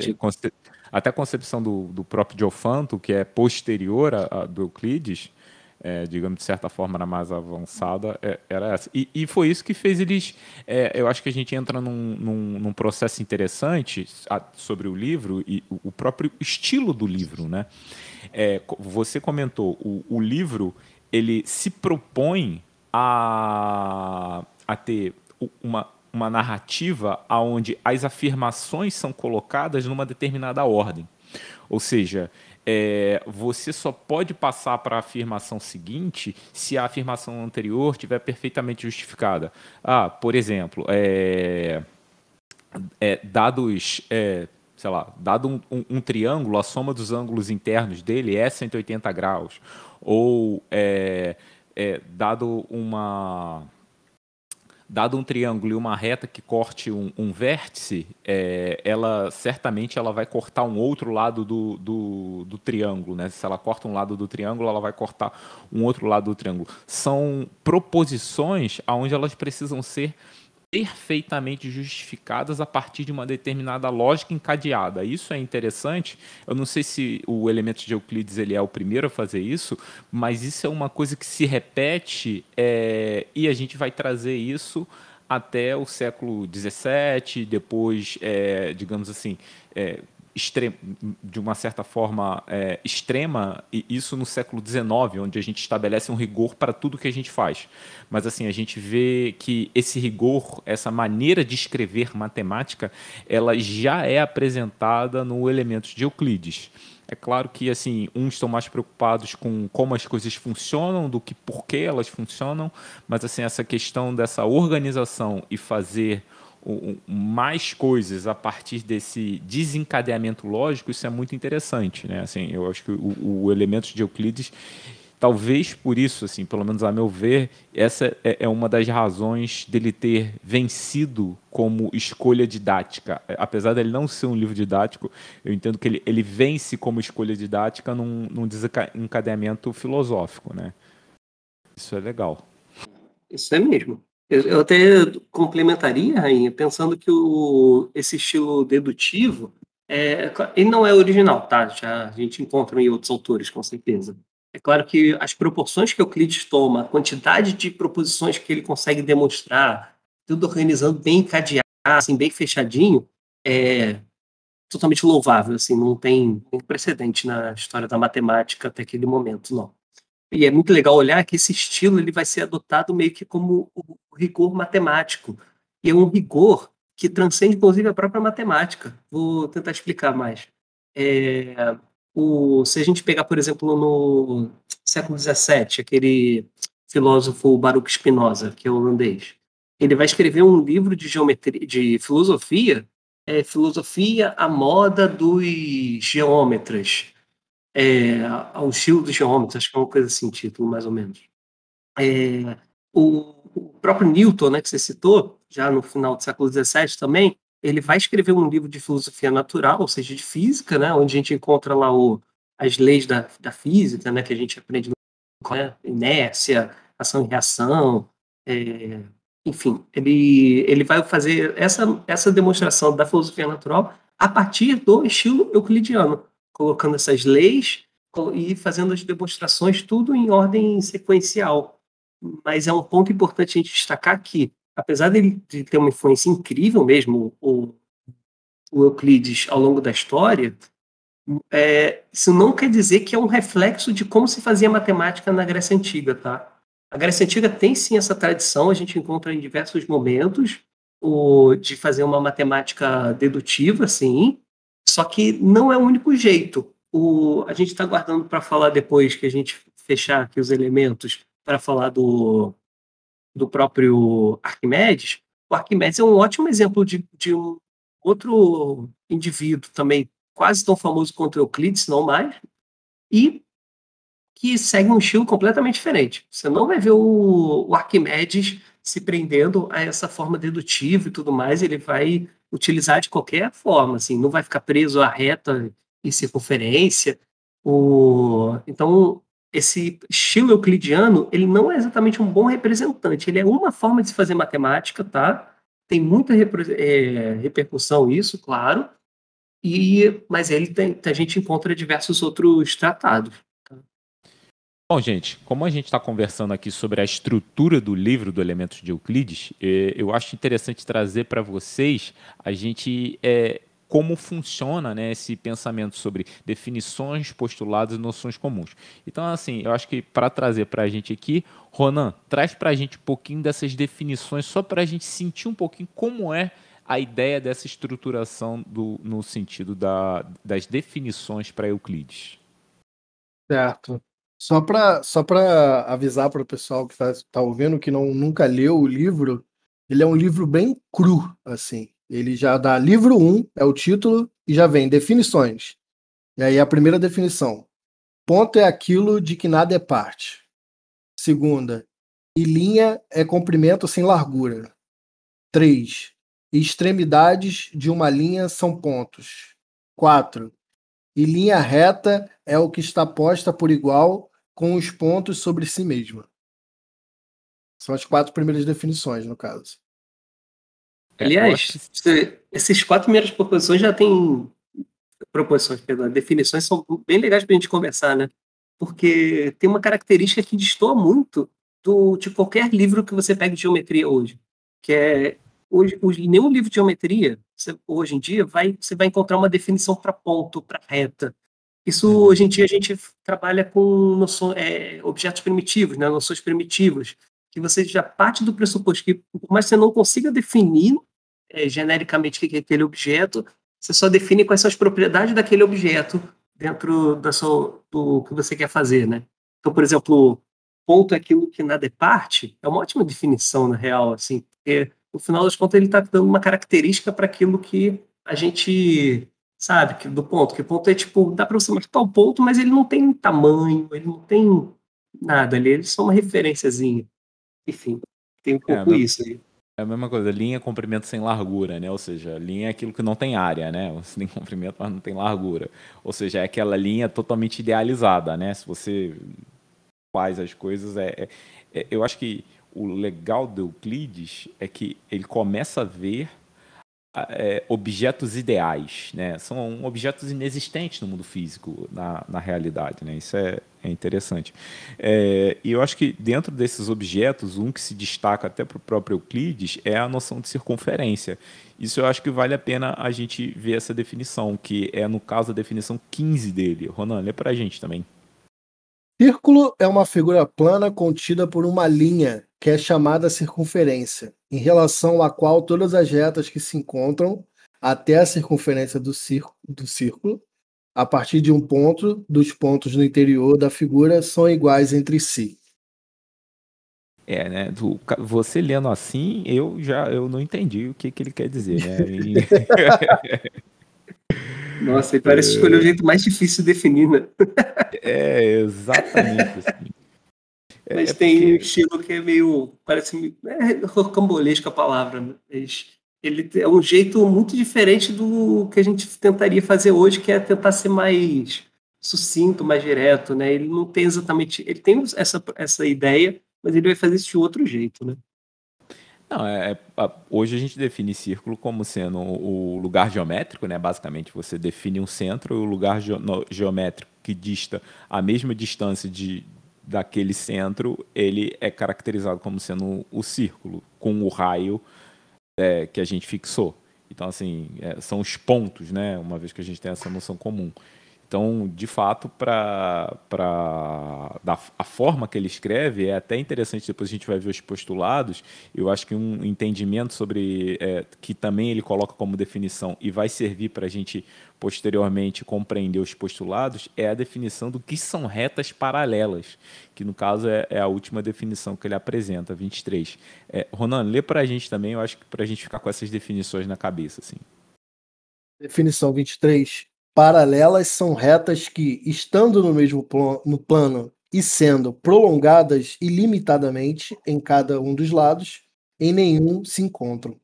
Speaker 1: até a concepção do, do próprio Diofanto, que é posterior a, a do Euclides, é, digamos, de certa forma, na mais avançada, é, era essa. E, e, foi isso que fez eles. É, eu acho que a gente entra num, num, num processo interessante a, sobre o livro e o, próprio estilo do livro. Né? É, você comentou, o, o livro ele se propõe a, a ter uma, uma narrativa onde as afirmações são colocadas numa determinada ordem. Ou seja, é, você só pode passar para a afirmação seguinte se a afirmação anterior estiver perfeitamente justificada. Ah, por exemplo, é, é, dados, é, sei lá, dado um, um, um, triângulo, a soma dos ângulos internos dele é 180 graus. Ou é, é, dado uma dado um triângulo e uma reta que corte um, um vértice, é, ela certamente ela vai cortar um outro lado do, do, do, triângulo. Né? Se ela corta um lado do triângulo, ela vai cortar um outro lado do triângulo. São proposições onde elas precisam ser perfeitamente justificadas a partir de uma determinada lógica encadeada. Isso é interessante. Eu não sei se o elemento de Euclides ele é o primeiro a fazer isso, mas isso é uma coisa que se repete é, e a gente vai trazer isso até o século XVII, depois, é, digamos assim, é, de uma certa forma é, extrema, e isso no século XIX, onde a gente estabelece um rigor para tudo que a gente faz. Mas assim, a gente vê que esse rigor, essa maneira de escrever matemática, ela já é apresentada no Elementos de Euclides. É claro que assim, uns estão mais preocupados com como as coisas funcionam do que por que elas funcionam, mas assim, essa questão dessa organização e fazer mais coisas a partir desse desencadeamento lógico, isso é muito interessante, né? Assim, eu acho que o, o elemento de Euclides, talvez por isso, assim, pelo menos a meu ver, essa é, é uma das razões dele ter vencido como escolha didática. Apesar dele não ser um livro didático, eu entendo que ele, ele vence como escolha didática num, num desencadeamento filosófico, né? Isso é legal.
Speaker 4: Isso é mesmo. Eu até complementaria, Rainha, pensando que o, esse estilo dedutivo, é, ele não é original, tá? Já a gente encontra em outros autores, com certeza. É claro que as proporções que Euclides toma, a quantidade de proposições que ele consegue demonstrar, tudo organizando bem encadeado, assim, bem fechadinho, é totalmente louvável, assim, não tem, tem precedente na história da matemática até aquele momento, não. E é muito legal olhar que esse estilo ele vai ser adotado meio que como o rigor matemático. E é um rigor que transcende, inclusive, a própria matemática. Vou tentar explicar mais. É, o, se a gente pegar, por exemplo, no século XVII, aquele filósofo Baruch Spinoza, que é holandês, ele vai escrever um livro de geometria, de filosofia, é, filosofia à moda dos geômetras é, ao estilo dos geômetros, acho que é uma coisa assim, título mais ou menos. É, o, o, próprio Newton, né, que você citou, já no final do século XVII também, ele vai escrever um livro de filosofia natural, ou seja, de física, né, onde a gente encontra lá o, as leis da, da física, né, que a gente aprende no né, inércia, ação e reação, é, enfim, ele, ele vai fazer essa, essa demonstração da filosofia natural a partir do estilo euclidiano, colocando essas leis e fazendo as demonstrações tudo em ordem sequencial. Mas é um ponto importante a gente destacar que, apesar dele de ter uma influência incrível mesmo, o, o Euclides, ao longo da história, é, isso não quer dizer que é um reflexo de como se fazia matemática na Grécia Antiga, tá? A Grécia Antiga tem sim essa tradição, a gente encontra em diversos momentos, o, de fazer uma matemática dedutiva, sim, só que não é o único jeito. O, a gente está guardando para falar depois que a gente fechar aqui os elementos para falar do, do próprio Arquimedes. O Arquimedes é um ótimo exemplo de, de um outro indivíduo também quase tão famoso quanto Euclides, não mais, e que segue um estilo completamente diferente. Você não vai ver o, o Arquimedes se prendendo a essa forma dedutiva e tudo mais, ele vai utilizar de qualquer forma, assim, não vai ficar preso à reta e circunferência. O... Então, esse estilo euclidiano, ele não é exatamente um bom representante, ele é uma forma de se fazer matemática, tá? Tem muita é, repercussão isso, claro, e mas ele tem, a gente encontra diversos outros tratados.
Speaker 1: Bom, gente, como a gente está conversando aqui sobre a estrutura do livro do Elementos de Euclides, é, eu acho interessante trazer para vocês a gente é, como funciona né, esse pensamento sobre definições, postulados e noções comuns. Então, assim, eu acho que para trazer para a gente aqui, Ronan, traz para a gente um pouquinho dessas definições, só para a gente sentir um pouquinho como é a ideia dessa estruturação do, no sentido da, das definições para Euclides.
Speaker 3: Certo. Só para só avisar para o pessoal que está tá ouvindo que não nunca leu o livro, ele é um livro bem cru, assim. Ele já dá livro 1, é o título, e já vem definições. E aí a primeira definição. Ponto é aquilo de que nada é parte. Segunda, e linha é comprimento sem largura. 3. Extremidades de uma linha são pontos. 4. E linha reta é o que está posta por igual com os pontos sobre si mesma. São as quatro primeiras definições, no caso.
Speaker 4: É, Aliás, essas quatro primeiras proposições já têm proposições, perdão, definições são bem legais para a gente conversar, né? Porque tem uma característica que destoa muito do, de qualquer livro que você pegue de geometria hoje, que é hoje, hoje nenhum livro de geometria você, hoje em dia vai você vai encontrar uma definição para ponto, para reta. Isso uhum. hoje em dia a gente trabalha com noção, é, objetos primitivos, né, noções primitivas, que você já parte do pressuposto que, por mais que você não consiga definir é, genericamente o que é aquele objeto, você só define quais são as propriedades daquele objeto dentro da sua, do que você quer fazer, né? Então, por exemplo, ponto é aquilo que nada é parte, é uma ótima definição, na real, assim, porque no final das contas ele está dando uma característica para aquilo que a gente sabe, que, do ponto, que o ponto é tipo, dá para você marcar o ponto, mas ele não tem tamanho, ele não tem nada ali, ele é só uma referenciazinha. Enfim, tem um é, pouco é, isso aí.
Speaker 1: É a mesma coisa, linha comprimento sem largura, né? Ou seja, linha é aquilo que não tem área, né? Você tem <laughs> comprimento, mas não tem largura. Ou seja, é aquela linha totalmente idealizada, né? Se você faz as coisas, é, é, é eu acho que o legal do Euclides é que ele começa a ver é, objetos ideais, né? São objetos inexistentes no mundo físico, na, na realidade, né? Isso é, é interessante. É, e eu acho que dentro desses objetos, um que se destaca até para o próprio Euclides é a noção de circunferência. Isso eu acho que vale a pena a gente ver essa definição, que é, no caso, a definição 15 dele. Ronan, lê para a gente também.
Speaker 3: Círculo é uma figura plana contida por uma linha, que é chamada circunferência, em relação à qual todas as retas que se encontram até a circunferência do, do círculo a partir de um ponto dos pontos no interior da figura são iguais entre si.
Speaker 1: É, né? Do, você lendo assim, eu já eu não entendi o que, que ele quer dizer, né? E... <laughs>
Speaker 4: Nossa, ele parece é... escolher o jeito mais difícil de definir, né?
Speaker 1: É, exatamente assim.
Speaker 4: É, Mas é tem porque... um estilo que é meio. Parece. É rocambolesco a palavra, mas ele é um jeito muito diferente do que a gente tentaria fazer hoje, que é tentar ser mais sucinto, mais direto, né? Ele não tem exatamente, ele tem essa, essa ideia, mas ele vai fazer isso de outro jeito, né?
Speaker 1: Não, é, é, hoje a gente define círculo como sendo o lugar geométrico, né? Basicamente, você define um centro e o lugar geométrico que dista a mesma distância de, daquele centro, ele é caracterizado como sendo o círculo, com o raio é, que a gente fixou. Então, assim, é, são os pontos, né? Uma vez que a gente tem essa noção comum. Então, de fato, para a forma que ele escreve, é até interessante, depois a gente vai ver os postulados, eu acho que um entendimento sobre, é, que também ele coloca como definição e vai servir para a gente posteriormente compreender os postulados, é a definição do que são retas paralelas, que no caso é, é a última definição que ele apresenta, 23. É, Ronan, lê para a gente também, eu acho que para a gente ficar com essas definições na cabeça. Assim.
Speaker 3: Definição 23 paralelas são retas que, estando no mesmo pl no plano e sendo prolongadas ilimitadamente em cada um dos lados, em nenhum se encontram.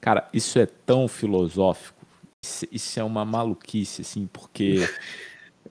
Speaker 1: Cara, isso é tão filosófico. Isso, isso é uma maluquice, assim, porque. <laughs>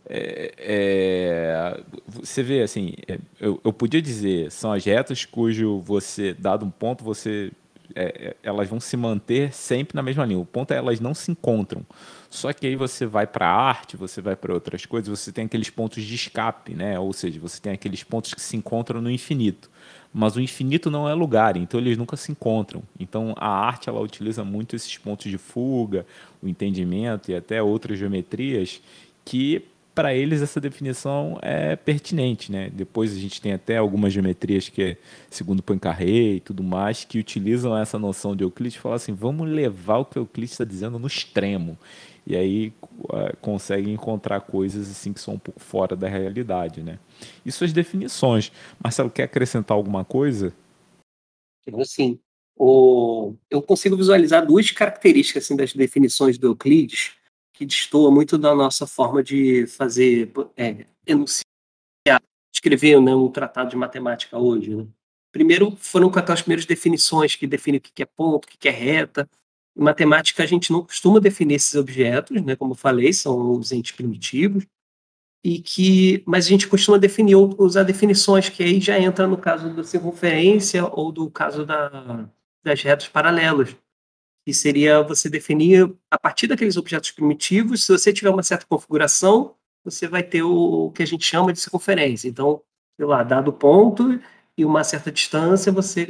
Speaker 1: É, é, você vê assim, é, eu, eu, podia dizer, são as retas cujo você, dado um ponto, você é, é, elas vão se manter sempre na mesma linha. O ponto é elas não se encontram. Só que aí você vai para a arte, você vai para outras coisas, você tem aqueles pontos de escape, né? Ou seja, você tem aqueles pontos que se encontram no infinito. Mas o infinito não é lugar, então eles nunca se encontram. Então a arte ela utiliza muito esses pontos de fuga, o entendimento e até outras geometrias que para eles essa definição é pertinente, né? Depois a gente tem até algumas geometrias que é segundo Poincaré e tudo mais que utilizam essa noção de Euclides falam assim, vamos levar o que Euclides está dizendo no extremo e aí conseguem encontrar coisas assim que são um pouco fora da realidade, né? E suas definições. Marcelo quer acrescentar alguma coisa?
Speaker 4: Assim, o... eu consigo visualizar duas características assim das definições do Euclides que destoa muito da nossa forma de fazer, é, enunciar, escrever né, um tratado de matemática hoje. Né? primeiro foram com aquelas primeiras definições que definem o que é ponto, o que é reta. Em matemática, a gente não costuma definir esses objetos, né? Como eu falei, são os entes primitivos. E que, mas a gente costuma definir, usar definições que aí já entra no caso da circunferência ou do caso da, das retas paralelas que seria você definir a partir daqueles objetos primitivos, se você tiver uma certa configuração, você vai ter o, que a gente chama de circunferência. Então, sei lá, dado ponto e uma certa distância, você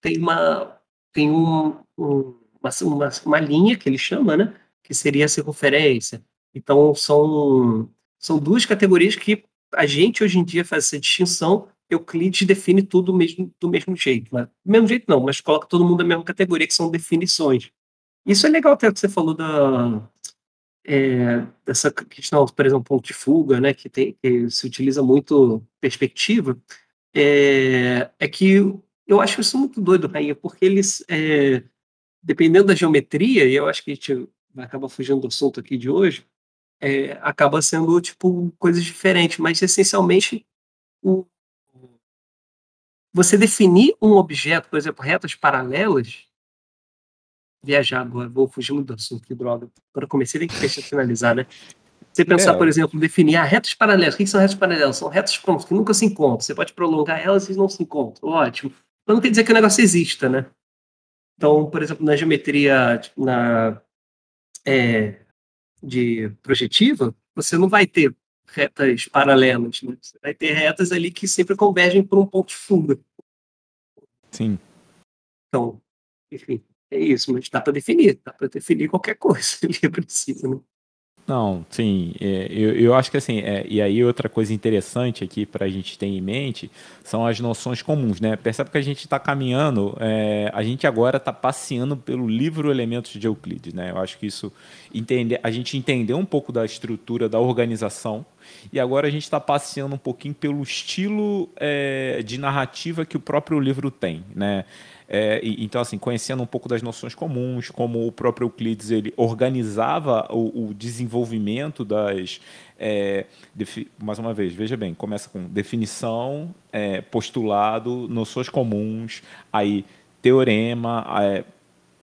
Speaker 4: tem uma tem um, um, uma, uma, uma, linha que ele chama, né, que seria a circunferência. Então, são, são duas categorias que a gente hoje em dia faz essa distinção Euclides define tudo mesmo, do mesmo jeito. Né? Do mesmo jeito não, mas coloca todo mundo na mesma categoria, que são definições. Isso é legal até que você falou da, é, dessa questão, por exemplo, ponto de fuga, né, que, tem, que se utiliza muito perspectiva, é, é, que eu acho isso muito doido, Rainha, porque eles, é, dependendo da geometria, e eu acho que a gente vai acabar fugindo do assunto aqui de hoje, é, acaba sendo, tipo, coisas diferentes, mas essencialmente o, você definir um objeto, por exemplo, retas paralelas, viajar agora, vou fugir muito do assunto, que droga. Eu comecei, tem que finalizar, né? Você pensar, é. por exemplo, definir ah, retas paralelas. O que são retas paralelas? São retas prontas, que nunca se encontram. Você pode prolongar elas e não se encontram. Ótimo. Mas não quer dizer que o negócio exista, né? Então, por exemplo, na geometria na, é, de projetiva, você não vai ter retas paralelas, né? Você vai ter retas ali que sempre convergem por um ponto de fuga.
Speaker 1: Sim.
Speaker 4: Então, enfim, é isso, mas dá para definir, dá para definir qualquer coisa <laughs> ali a princípio, né?
Speaker 1: Não, sim, é, eu, eu acho que assim, é, e aí outra coisa interessante aqui para a gente ter em mente são as noções comuns, né? Percebe que a gente está caminhando, é, a gente agora está passeando pelo livro Elementos de Euclides, né? Eu acho que isso, entender, a gente entendeu um pouco da estrutura da organização e agora a gente está passeando um pouquinho pelo estilo é, de narrativa que o próprio livro tem, né? É, e, então, assim, conhecendo um pouco das noções comuns, como o próprio Euclides ele organizava o, o desenvolvimento das. É, mais uma vez, veja bem, começa com definição, é, postulado, noções comuns, aí teorema, é,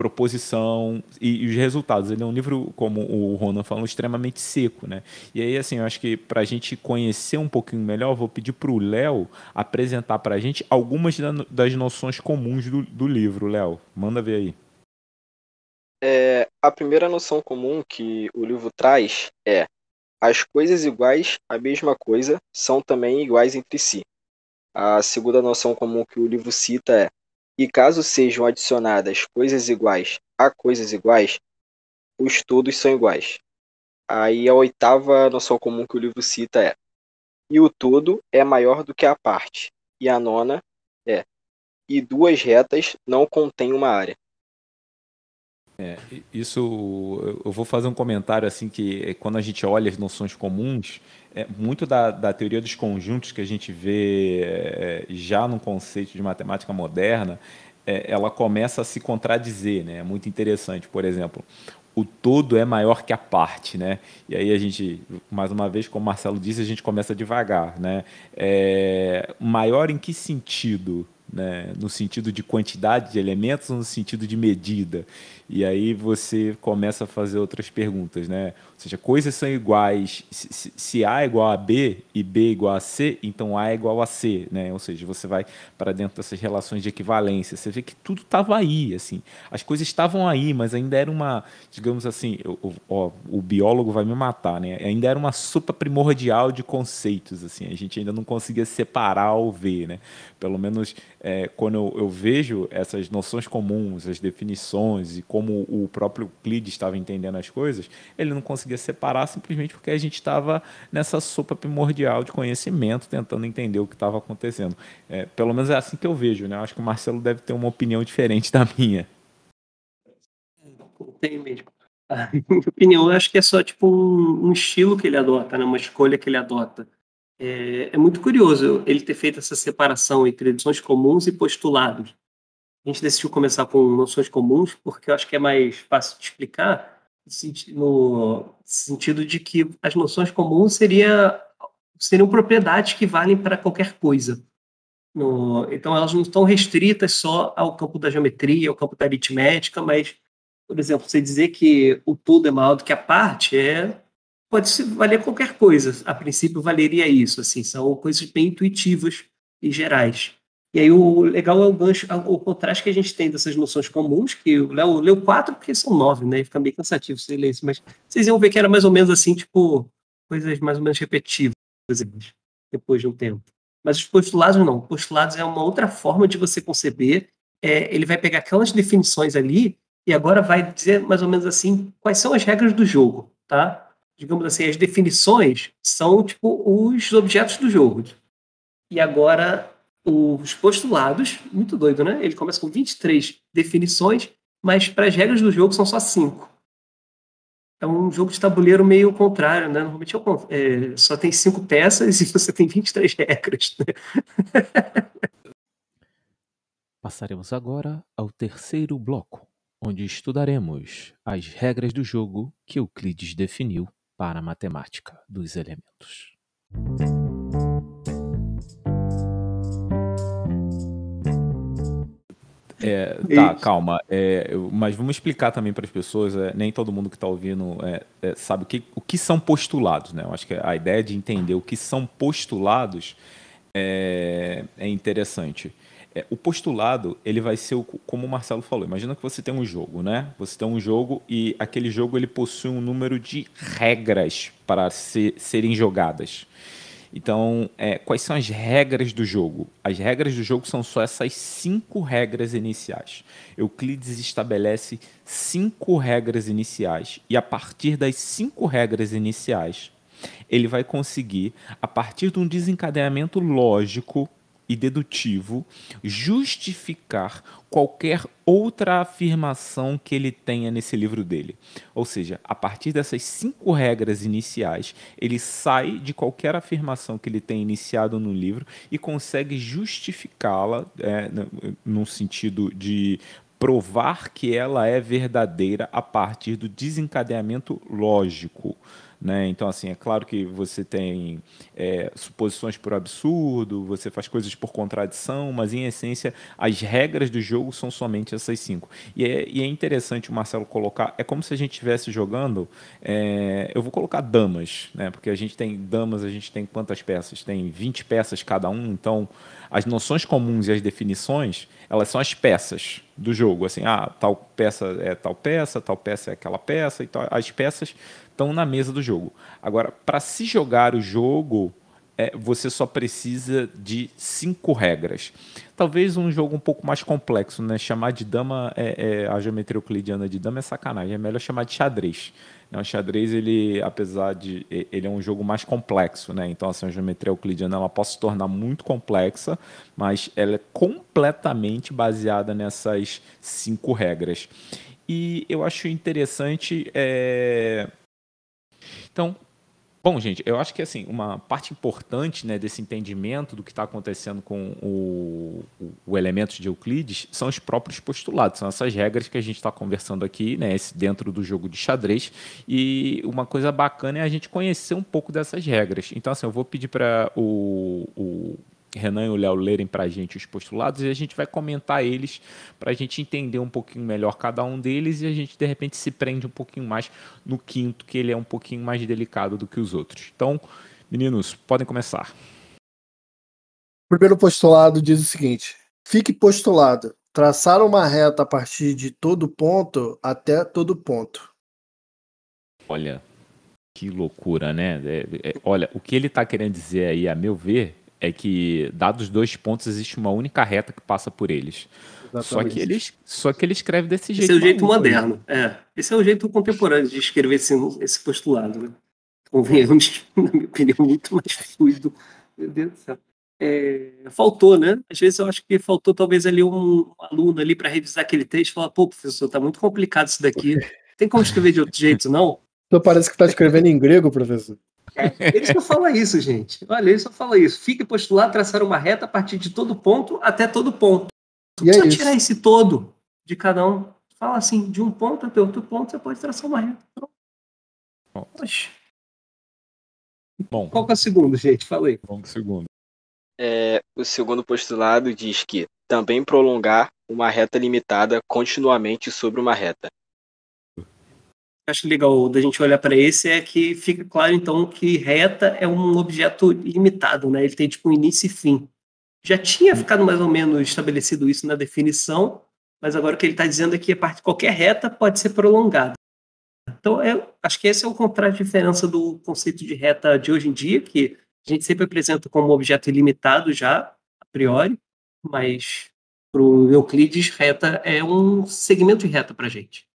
Speaker 1: proposição e, e, os resultados. Ele é um livro, como o Ronan falou, extremamente seco, né? E aí, assim, eu acho que para a gente conhecer um pouquinho melhor, vou pedir para o Léo apresentar para a gente algumas das noções comuns do, do livro. Léo, manda ver aí.
Speaker 6: É, a primeira noção comum que o livro traz é as coisas iguais à mesma coisa são também iguais entre si. A segunda noção comum que o livro cita é e caso sejam adicionadas coisas iguais a coisas iguais, os todos são iguais. Aí a oitava noção comum que o livro cita é: e o todo é maior do que a parte. E a nona é: e duas retas não contêm uma área.
Speaker 1: É, isso eu vou fazer um comentário assim que é, quando a gente olha as noções comuns, é, muito da, da teoria dos conjuntos que a gente vê é, já no conceito de matemática moderna, é, ela começa a se contradizer, né? É muito interessante, por exemplo, o todo é maior que a parte, né? E aí a gente, mais uma vez, como o Marcelo disse, a gente começa devagar, né? É, maior em que sentido? Né? No sentido de quantidade de elementos ou no sentido de medida? E aí você começa a fazer outras perguntas, né? Seja, coisas são iguais. Se, se, A é igual a B e B é igual a C, então A é igual a C, né? Ou seja, você vai para dentro dessas relações de equivalência. Você vê que tudo estava aí, assim. As coisas estavam aí, mas ainda era uma, digamos assim, o, o, o biólogo vai me matar, né? Ainda era uma sopa primordial de conceitos, assim. A gente ainda não conseguia separar ou ver, né? Pelo menos é, quando eu, eu vejo essas noções comuns, as definições e como o próprio Euclides estava entendendo as coisas, ele não conseguia separar simplesmente porque a gente estava nessa sopa primordial de conhecimento, tentando entender o que estava acontecendo. É, pelo menos é assim que eu vejo, né? Acho que o Marcelo deve ter uma opinião diferente da minha.
Speaker 4: Tenho mesmo. A minha opinião, eu acho que é só tipo um, um estilo que ele adota, né? uma escolha que ele adota. É, é, muito curioso ele ter feito essa separação entre edições comuns e postulados. A gente decidiu começar com noções comuns, porque eu acho que é mais fácil de explicar, no sentido de que as noções comuns seria, seriam propriedades que valem para qualquer coisa. No, então, elas não estão restritas só ao campo da geometria, ao campo da aritmética, mas, por exemplo, você dizer que o todo é maior do que a parte é pode valer qualquer coisa. A princípio, valeria isso. Assim, são coisas bem intuitivas e gerais. E aí o legal é o gancho, o contraste que a gente tem dessas noções comuns, que o Léo leu quatro porque são nove, né? Fica meio cansativo você ler isso, mas vocês iam ver que era mais ou menos assim, tipo, coisas mais ou menos repetitivas depois de um tempo. Mas os postulados não. Postulados é uma outra forma de você conceber. É, ele vai pegar aquelas definições ali e agora vai dizer mais ou menos assim quais são as regras do jogo, tá? Digamos assim, as definições são tipo os objetos do jogo. E agora os postulados, muito doido, né? Ele começa com 23 definições, mas para as regras do jogo são só 5. É um jogo de tabuleiro meio contrário, né? Normalmente é, só tem cinco peças <laughs> e você tem 23 regras. Né? <laughs>
Speaker 1: Passaremos agora ao terceiro bloco, onde estudaremos as regras do jogo que Euclides definiu para a matemática dos elementos. É, tá, calma. É, mas vamos explicar também para as pessoas. É, nem todo mundo que está ouvindo é, é, sabe o que, o que são postulados. Né? Eu acho que a ideia de entender o que são postulados é, é interessante. É, o postulado ele vai ser o, como o Marcelo falou. Imagina que você tem um jogo, né? Você tem um jogo e aquele jogo ele possui um número de regras para ser, serem jogadas. Então, é, quais são as regras do jogo? As regras do jogo são só essas cinco regras iniciais. Euclides estabelece cinco regras iniciais e a partir das cinco regras iniciais, ele vai conseguir, a partir de um desencadeamento lógico e dedutivo, justificar qualquer outra afirmação que ele tenha nesse livro dele. Ou seja, a partir dessas cinco regras iniciais, ele sai de qualquer afirmação que ele tenha iniciado no livro e consegue justificá-la é, no sentido de provar que ela é verdadeira a partir do desencadeamento lógico. Né? Então, assim, é claro que você tem é, suposições por absurdo, você faz coisas por contradição, mas em essência as regras do jogo são somente essas cinco. E é, e é interessante o Marcelo colocar, é como se a gente estivesse jogando, é, eu vou colocar damas, né? porque a gente tem damas, a gente tem quantas peças? Tem 20 peças cada um, então as noções comuns e as definições, elas são as peças do jogo, assim, ah, tal peça é tal peça, tal peça é aquela peça, e tal, as peças estão na mesa do jogo. Agora, para se jogar o jogo, é, você só precisa de cinco regras. Talvez um jogo um pouco mais complexo, né? Chamar de dama, é, é, a geometria euclidiana de dama é sacanagem. É melhor chamar de xadrez. Né? O xadrez, ele, apesar de, ele é um jogo mais complexo, né? Então, assim, a geometria euclidiana ela pode se tornar muito complexa, mas ela é completamente baseada nessas cinco regras. E eu acho interessante é, então, bom, gente, eu acho que assim uma parte importante né, desse entendimento do que está acontecendo com o, o, elemento de Euclides são os próprios postulados, são essas regras que a gente está conversando aqui, né, dentro do jogo de xadrez. E uma coisa bacana é a gente conhecer um pouco dessas regras. Então, assim, eu vou pedir para o, o Renan e o Léo lerem para a gente os postulados e a gente vai comentar eles para a gente entender um pouquinho melhor cada um deles e a gente de repente se prende um pouquinho mais no quinto, que ele é um pouquinho mais delicado do que os outros. Então, meninos, podem começar.
Speaker 3: O primeiro postulado diz o seguinte: fique postulado, traçar uma reta a partir de todo ponto até todo ponto.
Speaker 1: Olha, que loucura, né? É, é, olha, o que ele está querendo dizer aí, a meu ver, é que, dados dois pontos, existe uma única reta que passa por eles. Só que, ele, só que ele escreve desse jeito.
Speaker 4: Esse é o jeito moderno. É. Esse é o jeito contemporâneo de escrever esse, esse postulado. Né? Convenhamos, <laughs> na minha opinião, muito mais fluido. Meu Deus do céu. É, faltou, né? Às vezes eu acho que faltou talvez ali um aluno ali para revisar aquele texto e falar, pô, professor, tá muito complicado isso daqui. Tem como escrever de outro jeito, não? <laughs>
Speaker 3: Então parece que está <laughs> escrevendo em grego, professor. <laughs>
Speaker 4: Ele só fala isso, gente. Olha, ele só fala isso. Fique postulado, traçar uma reta a partir de todo ponto até todo ponto. E é tirar esse todo de cada um. Fala assim, de um ponto até outro ponto, você pode traçar uma reta.
Speaker 1: Bom.
Speaker 4: Qual que é o segundo, gente? Falei.
Speaker 1: Pro segundo.
Speaker 6: É, o segundo postulado diz que também prolongar uma reta limitada continuamente sobre uma reta.
Speaker 4: Acho legal da gente olhar para esse é que fica claro então que reta é um objeto limitado, né? Ele tem tipo um início e fim. Já tinha ficado mais ou menos estabelecido isso na definição, mas agora o que ele está dizendo é que a parte qualquer reta pode ser prolongada. Então, é, acho que esse é o contrário de diferença do conceito de reta de hoje em dia, que a gente sempre apresenta como objeto ilimitado já, a priori, mas para o Euclides, reta é um segmento de reta para a gente.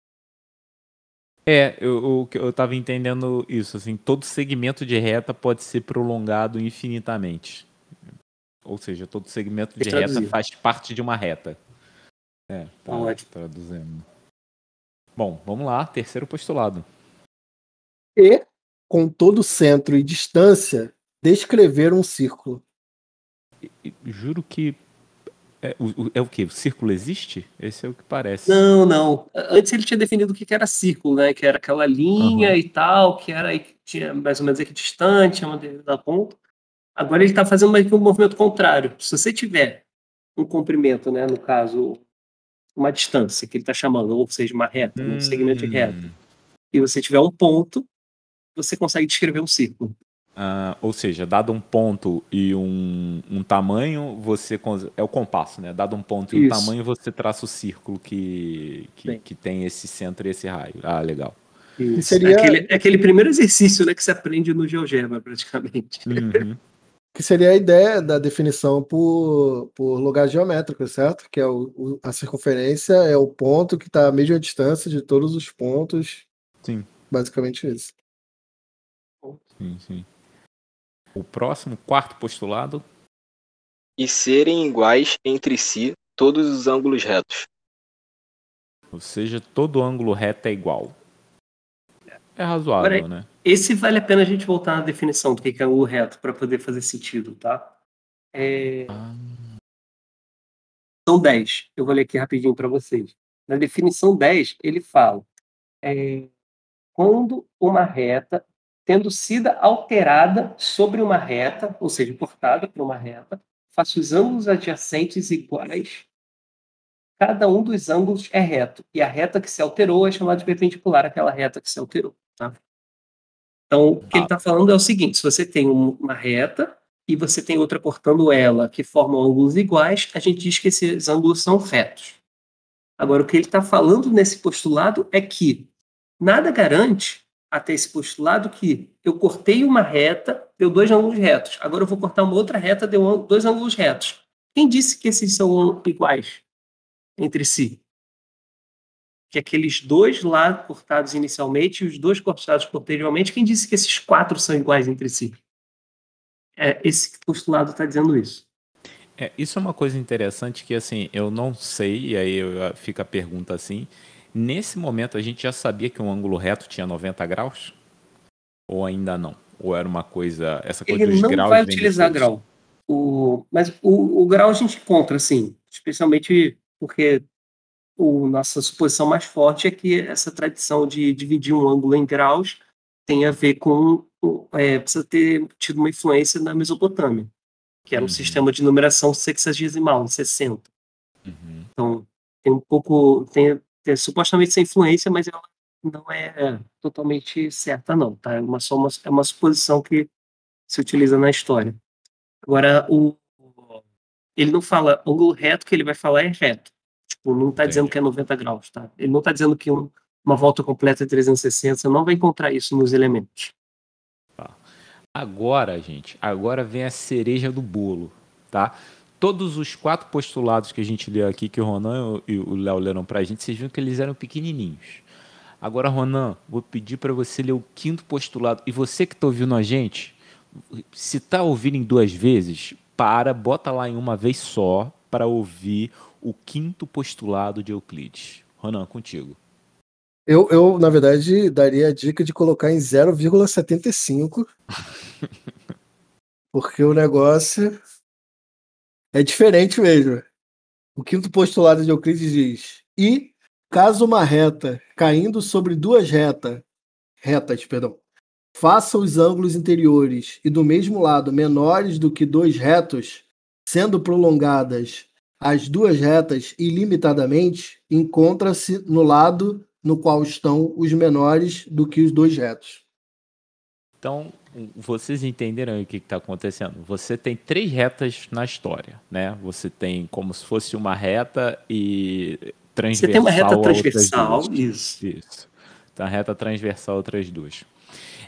Speaker 1: É, eu, eu, eu tava entendendo isso, assim, todo segmento de reta pode ser prolongado infinitamente. Ou seja, todo segmento de reta faz parte de uma reta. É, tá Ótimo. traduzindo. Bom, vamos lá, terceiro postulado.
Speaker 3: E, com todo centro e distância, descrever um círculo.
Speaker 1: Juro que é o, é o que? O círculo existe? Esse é o que parece.
Speaker 4: Não, não. Antes ele tinha definido o que era círculo, né? Que era aquela linha uhum. e tal, que era tinha mais ou menos equidistante, uma da ponta. Agora ele está fazendo mais que um movimento contrário. Se você tiver um comprimento, né? No caso, uma distância que ele está chamando, ou seja, uma reta, hum. um segmento de reta, hum. e você tiver um ponto, você consegue descrever um círculo.
Speaker 1: Uh, ou seja, dado um ponto e um, um tamanho, você é o compasso, né? Dado um ponto Isso. e um tamanho, você traça o círculo que, que, que, tem esse centro e esse raio. Ah, legal.
Speaker 4: Isso. Seria... É aquele, é aquele primeiro exercício né, que se aprende no GeoGebra, praticamente. Uhum. <laughs>
Speaker 3: que seria a ideia da definição por, por lugar geométrico, certo? Que é o, o a circunferência é o ponto que está a mesma distância de todos os pontos.
Speaker 1: Sim.
Speaker 3: Basicamente isso.
Speaker 1: Sim, sim. O próximo, quarto postulado.
Speaker 6: E serem iguais entre si todos os ângulos retos.
Speaker 1: Ou seja, todo ângulo reto é igual. É razoável, Agora, né?
Speaker 4: Esse vale a pena a gente voltar na definição do que é ângulo reto para poder fazer sentido, tá? É... Ah. São 10. Eu vou ler aqui rapidinho para vocês. Na definição 10, ele fala: é, quando uma reta tendo sido alterada sobre uma reta, ou seja, cortada por uma reta, os ângulos adjacentes iguais. Cada um dos ângulos é reto. E a reta que se alterou é chamada de perpendicular àquela reta que se alterou. Tá? Então, o que ele está falando é o seguinte: se você tem uma reta e você tem outra cortando ela que formam ângulos iguais, a gente diz que esses ângulos são retos. Agora, o que ele está falando nesse postulado é que nada garante até esse postulado que eu cortei uma reta, deu dois ângulos retos. Agora eu vou cortar uma outra reta, deu dois ângulos retos. Quem disse que esses são iguais entre si? Que aqueles dois lá cortados inicialmente e os dois cortados posteriormente, quem disse que esses quatro são iguais entre si? É, esse postulado está dizendo isso.
Speaker 1: É, isso é uma coisa interessante que, assim, eu não sei, e aí fica a pergunta assim, Nesse momento, a gente já sabia que um ângulo reto tinha 90 graus? Ou ainda não? Ou era uma coisa. Essa coisa
Speaker 4: Ele
Speaker 1: dos
Speaker 4: não
Speaker 1: graus
Speaker 4: vai utilizar grau. O, mas o, o grau a gente encontra, assim, especialmente porque o, nossa suposição mais forte é que essa tradição de dividir um ângulo em graus tem a ver com. É, precisa ter tido uma influência na Mesopotâmia, que era um uhum. sistema de numeração sexagesimal, 60. Uhum. Então, tem um pouco. Tem, ter supostamente essa influência, mas ela não é totalmente certa, não. Tá? É, uma, só uma, é uma suposição que se utiliza na história. Agora, o, ele não fala ângulo reto, que ele vai falar é reto. Tipo, não está dizendo que é 90 graus, tá? Ele não está dizendo que um, uma volta completa é 360, você não vai encontrar isso nos elementos.
Speaker 1: Tá. Agora, gente, agora vem a cereja do bolo, tá? Todos os quatro postulados que a gente leu aqui, que o Ronan e o Léo leram para a gente, vocês viram que eles eram pequenininhos. Agora, Ronan, vou pedir para você ler o quinto postulado. E você que está ouvindo a gente, se está ouvindo em duas vezes, para, bota lá em uma vez só para ouvir o quinto postulado de Euclides. Ronan, contigo.
Speaker 3: Eu, eu, na verdade, daria a dica de colocar em 0,75. <laughs> porque o negócio é diferente mesmo. O quinto postulado de Euclides diz: e caso uma reta caindo sobre duas reta, retas, perdão, faça os ângulos interiores e do mesmo lado menores do que dois retos, sendo prolongadas as duas retas ilimitadamente, encontra-se no lado no qual estão os menores do que os dois retos.
Speaker 1: Então, vocês entenderam o que está acontecendo? Você tem três retas na história, né? Você tem como se fosse uma reta e transversal. Você tem
Speaker 4: uma reta transversal, isso.
Speaker 1: Isso. Então, a reta transversal, outras duas.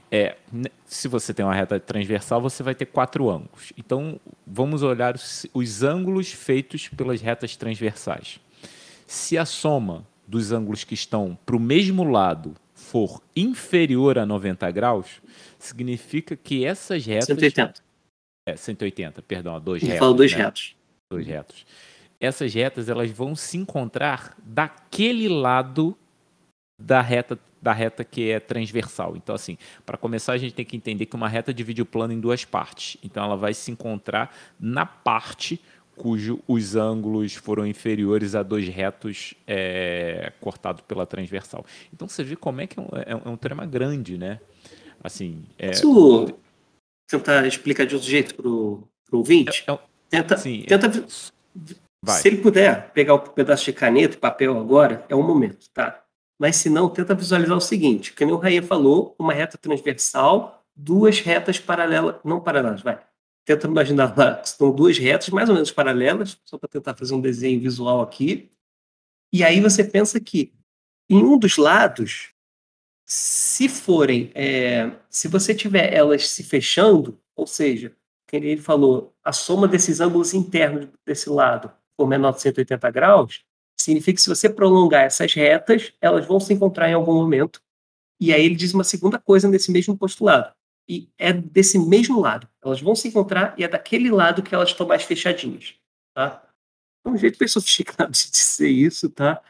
Speaker 1: É, se você tem uma reta transversal, você vai ter quatro ângulos. Então, vamos olhar os, os ângulos feitos pelas retas transversais. Se a soma dos ângulos que estão para o mesmo lado for inferior a 90 graus, significa que essas retas.
Speaker 4: 180.
Speaker 1: É, 180, perdão, dois retos.
Speaker 4: Falou dois né? retos.
Speaker 1: Dois retos. Essas retas elas vão se encontrar daquele lado da reta da reta que é transversal. Então, assim, para começar, a gente tem que entender que uma reta divide o plano em duas partes. Então, ela vai se encontrar na parte cujo os ângulos foram inferiores a dois retos é, cortados pela transversal. Então, você vê como é que é um, é, é um trema grande, né? Assim,
Speaker 4: é... Posso tentar explicar de outro jeito para o ouvinte? É, é, tenta, sim, tenta se ele puder pegar o um pedaço de caneta e papel agora, é o momento, tá? Mas se não, tenta visualizar o seguinte, que nem o Raia falou, uma reta transversal, duas retas paralelas, não paralelas, vai. Tenta imaginar lá, são duas retas mais ou menos paralelas, só para tentar fazer um desenho visual aqui. E aí você pensa que em um dos lados, se forem, é, se você tiver elas se fechando, ou seja, que ele falou, a soma desses ângulos internos desse lado for menor de 180 graus, Significa que se você prolongar essas retas, elas vão se encontrar em algum momento. E aí ele diz uma segunda coisa nesse mesmo postulado. E é desse mesmo lado. Elas vão se encontrar e é daquele lado que elas estão mais fechadinhas. Tá? É um jeito bem sofisticado de dizer isso, tá?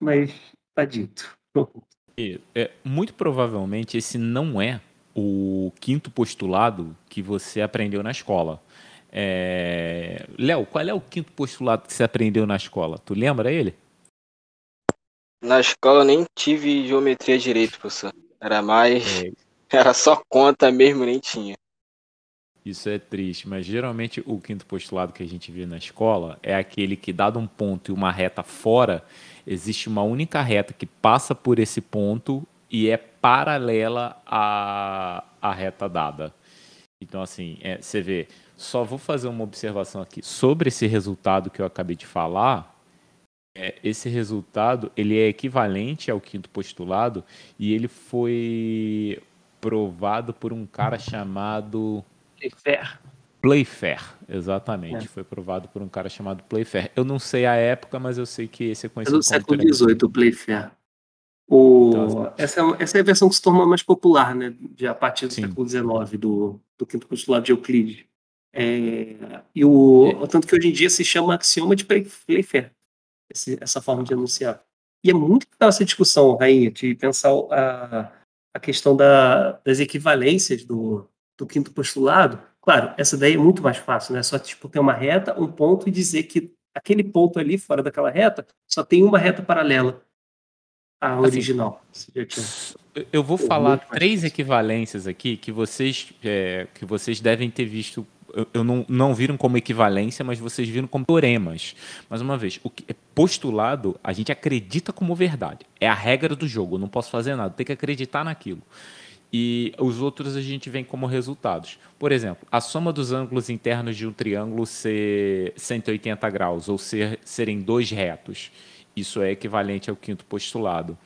Speaker 4: Mas tá dito.
Speaker 1: É, muito provavelmente esse não é o quinto postulado que você aprendeu na escola. É... Léo, qual é o quinto postulado que você aprendeu na escola? Tu lembra ele?
Speaker 6: Na escola eu nem tive geometria direito, professor. Era mais. É. Era só conta mesmo, nem tinha.
Speaker 1: Isso é triste, mas geralmente o quinto postulado que a gente vê na escola é aquele que, dado um ponto e uma reta fora, existe uma única reta que passa por esse ponto e é paralela à, à reta dada. Então, assim, é, você vê, só vou fazer uma observação aqui sobre esse resultado que eu acabei de falar. É, esse resultado ele é equivalente ao quinto postulado e ele foi provado por um cara chamado
Speaker 4: Playfair.
Speaker 1: Playfair, exatamente. É. Foi provado por um cara chamado Playfair. Eu não sei a época, mas eu sei que esse é conhecido
Speaker 4: é do século XVIII, o Playfair. O... Então, essa, é, essa é a versão que se tornou mais popular, né? De, a partir do sim. século XIX, do, do quinto postulado de Euclides. É, e o, é. Tanto que hoje em dia se chama axioma de Playfair, esse, essa forma de enunciar. E é muito legal essa discussão, Rainha, de pensar a, a questão da, das equivalências do, do quinto postulado. Claro, essa daí é muito mais fácil, né? Só tipo, ter uma reta, um ponto e dizer que aquele ponto ali, fora daquela reta, só tem uma reta paralela à assim, original.
Speaker 1: Eu vou falar três equivalências aqui que vocês, é, que vocês devem ter visto eu não, não viram como equivalência, mas vocês viram como teoremas. Mais uma vez, o que é postulado, a gente acredita como verdade. É a regra do jogo, eu não posso fazer nada, tem que acreditar naquilo. E os outros a gente vem como resultados. Por exemplo, a soma dos ângulos internos de um triângulo ser 180 graus ou ser, serem dois retos. Isso é equivalente ao quinto postulado.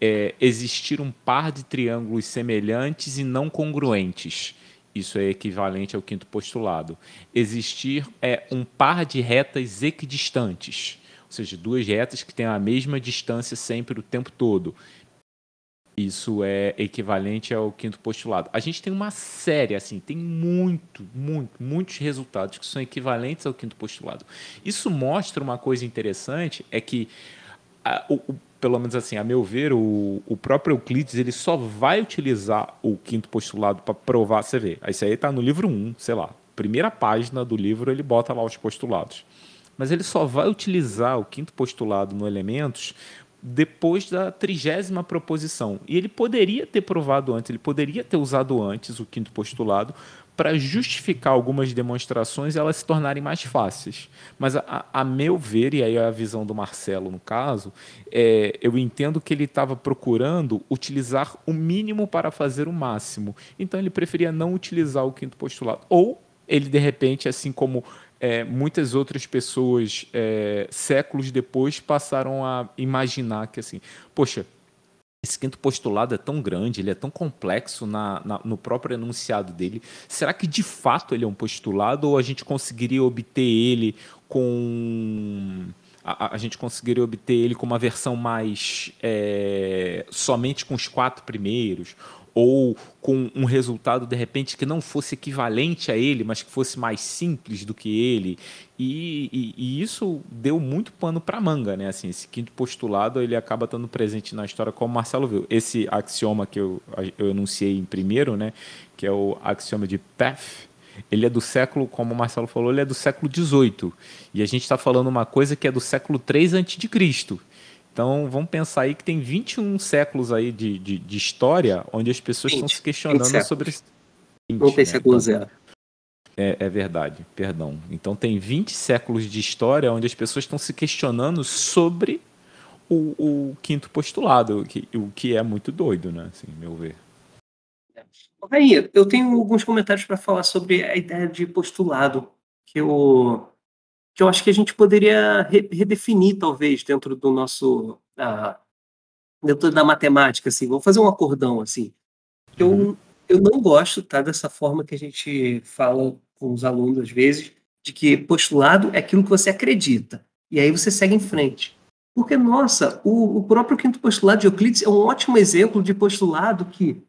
Speaker 1: É, existir um par de triângulos semelhantes e não congruentes isso é equivalente ao quinto postulado. Existir é um par de retas equidistantes, ou seja, duas retas que têm a mesma distância sempre o tempo todo. Isso é equivalente ao quinto postulado. A gente tem uma série, assim, tem muito, muito, muitos resultados que são equivalentes ao quinto postulado. Isso mostra uma coisa interessante, é que a, o, pelo menos assim, a meu ver, o, o próprio Euclides ele só vai utilizar o quinto postulado para provar. Você vê, isso aí está no livro 1, sei lá, primeira página do livro ele bota lá os postulados. Mas ele só vai utilizar o quinto postulado no Elementos depois da trigésima proposição. E ele poderia ter provado antes, ele poderia ter usado antes o quinto postulado para justificar algumas demonstrações elas se tornarem mais fáceis. Mas, a, a, meu ver, e aí a visão do Marcelo no caso, é, eu entendo que ele estava procurando utilizar o mínimo para fazer o máximo. Então ele preferia não utilizar o quinto postulado. Ou ele, de repente, assim como é, muitas outras pessoas, é, séculos depois, passaram a imaginar que, assim, poxa, esse quinto postulado é tão grande, ele é tão complexo na, na, no próprio enunciado dele. Será que de fato ele é um postulado ou a gente conseguiria obter ele com. A, a gente conseguiria obter ele com uma versão mais. É, somente com os quatro primeiros? ou com um resultado de repente que não fosse equivalente a ele, mas que fosse mais simples do que ele. E, e, e isso deu muito pano para manga, né? Assim, esse quinto postulado ele acaba estando presente na história como Marcelo viu. Esse axioma que eu, eu enunciei em primeiro, né? Que é o axioma de Path. Ele é do século, como o Marcelo falou, ele é do século XVIII. E a gente está falando uma coisa que é do século III a.C. Então, vamos pensar aí que tem 21 séculos aí de, de, de história onde as pessoas 20, estão se questionando sobre... 20,
Speaker 4: Não tem né? século então, zero.
Speaker 1: É, é, verdade, perdão. Então tem 20 séculos de história onde as pessoas estão se questionando sobre o, o quinto postulado, o que, o que é muito doido, né? Assim, meu ver.
Speaker 4: Aí, eu tenho alguns comentários para falar sobre a ideia de postulado, que eu que eu acho que a gente poderia re redefinir, talvez, dentro do nosso. Uh, dentro da matemática, assim. Vou fazer um acordão, assim. Eu, uhum. eu não gosto, tá, dessa forma que a gente fala com os alunos, às vezes, de que postulado é aquilo que você acredita. E aí você segue em frente. Porque, nossa, o, o próprio quinto postulado de Euclides é um ótimo exemplo de postulado que,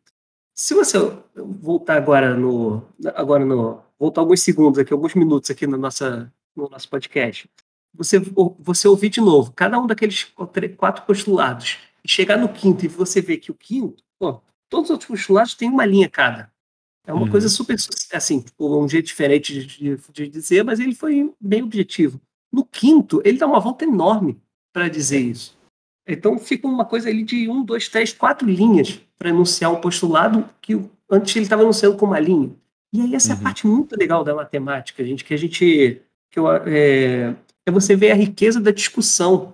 Speaker 4: se você voltar agora no. Agora no. Voltar alguns segundos aqui, alguns minutos aqui na nossa no nosso podcast, você, você ouvir de novo cada um daqueles quatro postulados e chegar no quinto e você ver que o quinto, todos os outros postulados têm uma linha cada. É uma uhum. coisa super, assim, um jeito diferente de, de, de, dizer, mas ele foi bem objetivo. No quinto, ele dá uma volta enorme para dizer isso. Então fica uma coisa ali de um, dois, três, quatro linhas para enunciar um postulado que antes ele estava enunciando com uma linha. E aí essa uhum. é a uhum. parte muito legal da matemática, gente, que a gente que eu, é, é você ver a riqueza da discussão.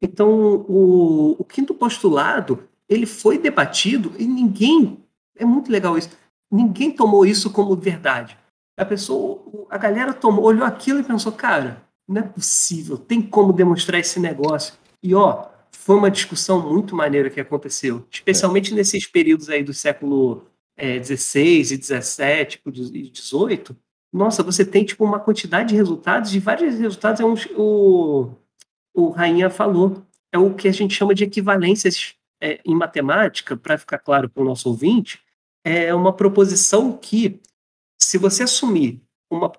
Speaker 4: Então, o, o quinto postulado, ele foi debatido e ninguém, é muito legal isso, ninguém tomou isso como verdade. A pessoa, a galera tomou, olhou aquilo e pensou, cara, não é possível, tem como demonstrar esse negócio. E ó, foi uma discussão muito maneira que aconteceu, especialmente é. nesses períodos aí do século é, 16 e 17 tipo, e 18, nossa, você tem tipo uma quantidade de resultados, de vários resultados, é um, o, o Rainha falou, é o que a gente chama de equivalências é, em matemática, para ficar claro para o nosso ouvinte, é uma proposição que, se você assumir uma,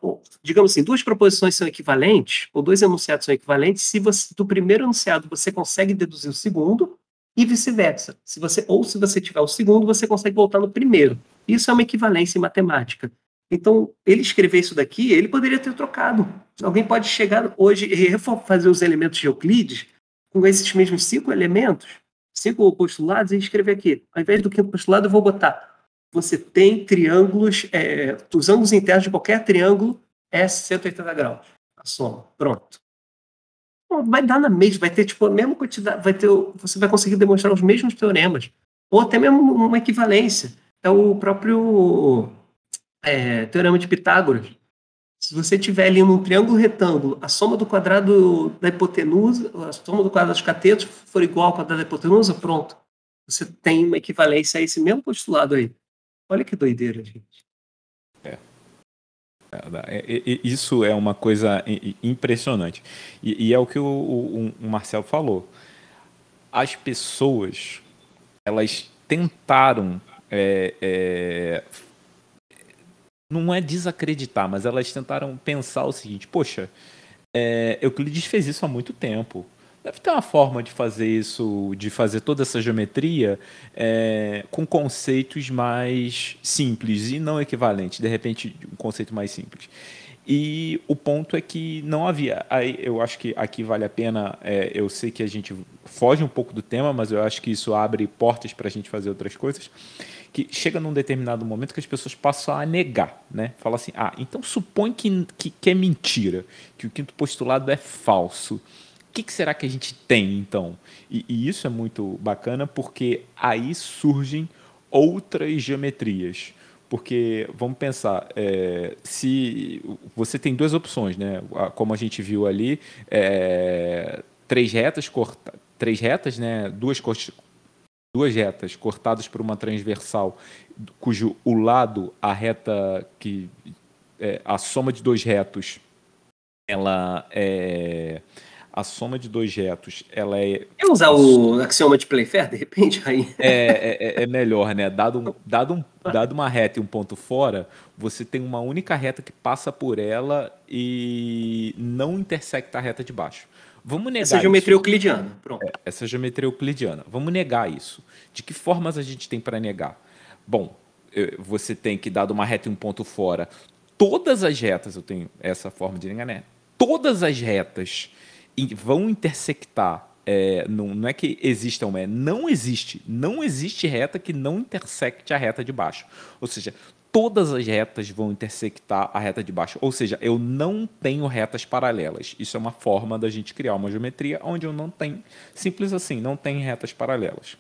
Speaker 4: digamos assim, duas proposições são equivalentes, ou dois enunciados são equivalentes, se você, do primeiro enunciado você consegue deduzir o segundo, e vice-versa. Se você, ou se você tiver o segundo, você consegue voltar no primeiro. Isso é uma equivalência em matemática. Então, ele escrever isso daqui, ele poderia ter trocado. Alguém pode chegar hoje e fazer os elementos de Euclides com esses mesmos cinco elementos, cinco postulados, e escrever aqui. Ao invés do quinto postulado, eu vou botar. Você tem triângulos, é, os ângulos internos de qualquer triângulo é 180 graus. A soma. Pronto. Vai dar na mesma, vai ter tipo a mesma quantidade, vai ter, você vai conseguir demonstrar os mesmos teoremas. Ou até mesmo uma equivalência. É o próprio é, Teorema de Pitágoras. Se você tiver ali num triângulo retângulo, a soma do quadrado da hipotenusa, a soma do quadrado dos catetos for igual ao quadrado da hipotenusa, pronto. Você tem uma equivalência a esse mesmo postulado aí. Olha que doideira, gente.
Speaker 1: É. é, é, é isso é uma coisa impressionante. E, é o que o, o, o Marcel falou. As pessoas, elas tentaram é, é, não é desacreditar, mas elas tentaram pensar o seguinte: poxa, é, Euclides fez isso há muito tempo. Deve ter uma forma de fazer isso, de fazer toda essa geometria é, com conceitos mais simples e não equivalentes, de repente, um conceito mais simples. E o ponto é que não havia. Aí eu acho que aqui vale a pena. É, eu sei que a gente foge um pouco do tema, mas eu acho que isso abre portas para a gente fazer outras coisas. Que chega num determinado momento que as pessoas passam a negar, né? Fala assim: ah, então supõe que, que, que é mentira, que o quinto postulado é falso. Que, que será que a gente tem então? E, e isso é muito bacana porque aí surgem outras geometrias. Porque, vamos pensar, é, se você tem duas opções, né? Como a gente viu ali, é, três retas, corta, três retas, né? Duas, duas retas cortadas por uma transversal, cujo o lado, a reta que é, a soma de dois retos, ela é a soma de dois retos, ela é.
Speaker 4: Quer usar o axioma de Playfair, de repente? Aí?
Speaker 1: É, é, é melhor, né? Dado, um, <laughs> dado, um, dado uma reta e um ponto fora, você tem uma única reta que passa por ela e não intersecta a reta de baixo. Vamos negar
Speaker 4: Essa geometria isso. euclidiana. Pronto. É,
Speaker 1: essa geometria euclidiana. Vamos negar isso. De que formas a gente tem para negar? Bom, você tem que, dado uma reta e um ponto fora, todas as retas, eu tenho essa forma de negar, né? Todas as retas vão intersectar. É, não, não é que existam, é não existe. Não existe reta que não intersecte a reta de baixo. Ou seja, todas as retas vão intersectar a reta de baixo. Ou seja, eu não tenho retas paralelas. Isso é uma forma da gente criar uma geometria onde eu não tenho, simples assim, não tem retas paralelas.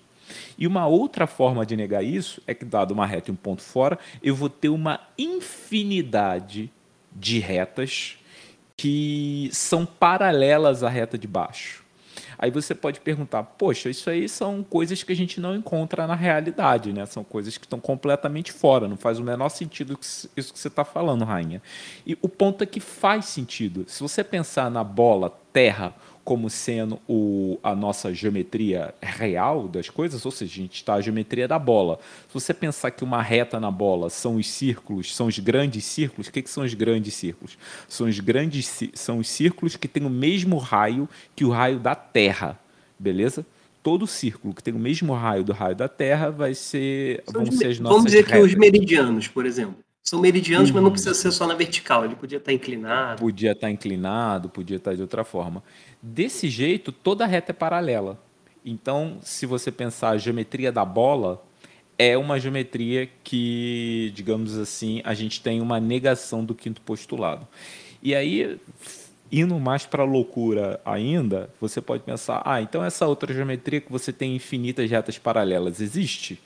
Speaker 1: E uma outra forma de negar isso é que, dado uma reta e um ponto fora, eu vou ter uma infinidade de retas que são paralelas à reta de baixo. Aí você pode perguntar, poxa, isso aí são coisas que a gente não encontra na realidade, né? São coisas que estão completamente fora, não faz o menor sentido isso que você está falando, rainha. E o ponto é que faz sentido. Se você pensar na bola Terra como sendo o, a nossa geometria real das coisas, ou seja, a gente está a geometria da bola. Se você pensar que uma reta na bola são os círculos, são os grandes círculos, o que, que são os grandes círculos? São os grandes são os círculos que têm o mesmo raio que o raio da Terra, beleza? Todo círculo que tem o mesmo raio do raio da Terra vai ser, vão ser as nossas
Speaker 4: Vamos dizer retas. que os meridianos, por exemplo. São meridianos, mas não precisa ser só na vertical. Ele podia estar inclinado.
Speaker 1: Podia estar inclinado, podia estar de outra forma. Desse jeito, toda reta é paralela. Então, se você pensar a geometria da bola, é uma geometria que, digamos assim, a gente tem uma negação do quinto postulado. E aí, indo mais para a loucura ainda, você pode pensar: ah, então essa outra geometria que você tem infinitas retas paralelas existe?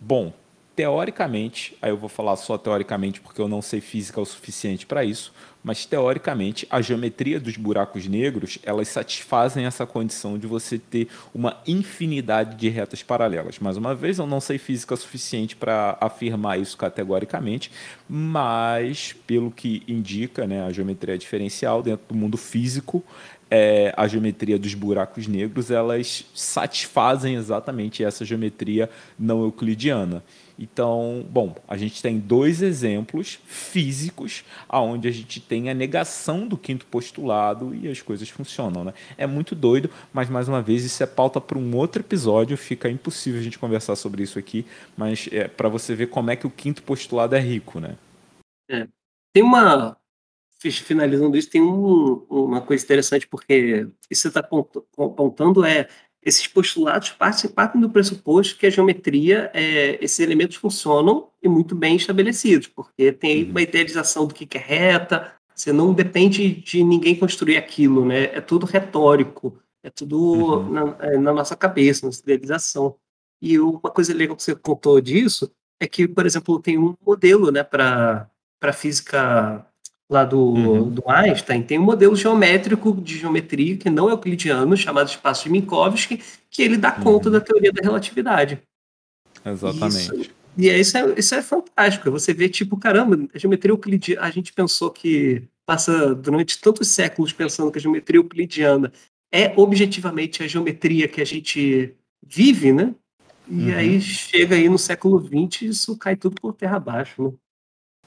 Speaker 1: Bom, teoricamente, aí eu vou falar só teoricamente porque eu não sei física o suficiente para isso, mas teoricamente a geometria dos buracos negros elas satisfazem essa condição de você ter uma infinidade de retas paralelas. Mais uma vez, eu não sei física o suficiente para afirmar isso categoricamente, mas pelo que indica né, a geometria diferencial dentro do mundo físico, é, a geometria dos buracos negros elas satisfazem exatamente essa geometria não euclidiana. Então, bom, a gente tem dois exemplos físicos aonde a gente tem a negação do quinto postulado e as coisas funcionam, né? É muito doido, mas mais uma vez isso é pauta para um outro episódio, fica impossível a gente conversar sobre isso aqui, mas é para você ver como é que o quinto postulado é rico, né?
Speaker 4: É. Tem uma finalizando isso, tem um, uma coisa interessante, porque isso que você está apontando é esses postulados partem, do pressuposto que a geometria, é, esses elementos funcionam e muito bem estabelecidos, porque tem uhum. uma idealização do que é reta, você não depende de ninguém construir aquilo, né? É tudo retórico, é tudo uhum. na, é, na, nossa cabeça, na idealização. E uma coisa legal que você contou disso é que, por exemplo, tem um modelo, né, para física lá do, uhum. do Einstein, tem um modelo geométrico de geometria que não é euclidiano, chamado espaço de Minkowski, que ele dá conta uhum. da teoria da relatividade.
Speaker 1: Exatamente.
Speaker 4: Isso, e é, isso, é, isso é fantástico. Você vê, tipo, caramba, a geometria euclidiana, a gente pensou que passa durante tantos séculos pensando que a geometria euclidiana é objetivamente a geometria que a gente vive, né? E uhum. aí chega aí no século XX isso cai tudo por terra abaixo, né?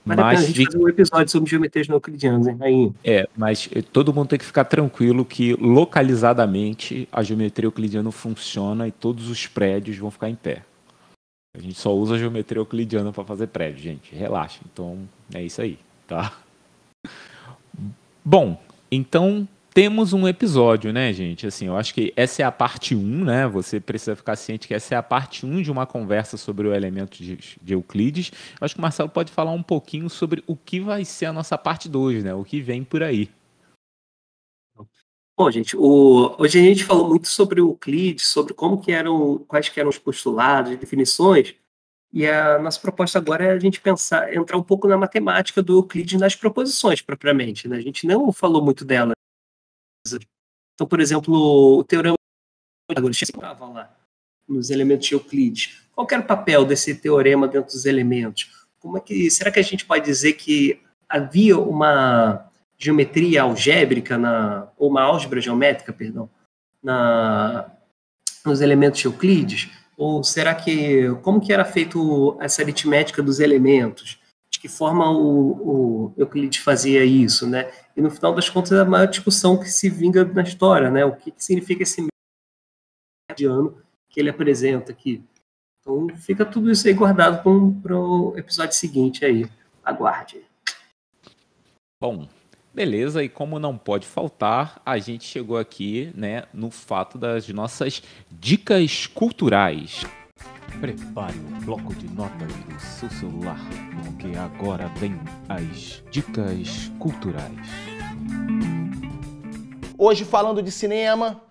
Speaker 4: Mas a gente fazer um episódio sobre geometrias não euclidianas, hein? Aí.
Speaker 1: É, mas todo mundo tem que ficar tranquilo que localizadamente a geometria euclidiana funciona e todos os prédios vão ficar em pé. A gente só usa a geometria euclidiana para fazer prédio, gente. Relaxa. Então é isso aí, tá? Bom, então temos um episódio, né, gente? Assim, eu acho que essa é a parte 1, né? Você precisa ficar ciente que essa é a parte 1 de uma conversa sobre o elemento de, de Euclides. Eu acho que o Marcelo pode falar um pouquinho sobre o que vai ser a nossa parte 2, né? O que vem por aí.
Speaker 4: Bom, gente, o, hoje a gente falou muito sobre o Euclides, sobre como que eram, quais que eram os postulados, definições, e a nossa proposta agora é a gente pensar, entrar um pouco na matemática do Euclides nas proposições, propriamente. Né? A gente não falou muito dela. Então, por exemplo, o teorema estava lá nos elementos de Euclides. Qual era o papel desse teorema dentro dos elementos? Como é que será que a gente pode dizer que havia uma geometria algébrica na ou uma álgebra geométrica, perdão, na nos elementos de Euclides? Ou será que como que era feito essa aritmética dos elementos? De que forma o, o Euclides fazia isso, né? E no final das contas é a maior discussão que se vinga na história, né? O que, que significa esse mediano que ele apresenta aqui? Então fica tudo isso aí guardado para o episódio seguinte aí. Aguarde.
Speaker 1: Bom, Beleza, e como não pode faltar, a gente chegou aqui né, no fato das nossas dicas culturais. Prepare o bloco de notas do seu celular, porque agora vem as dicas culturais.
Speaker 7: Hoje falando de cinema,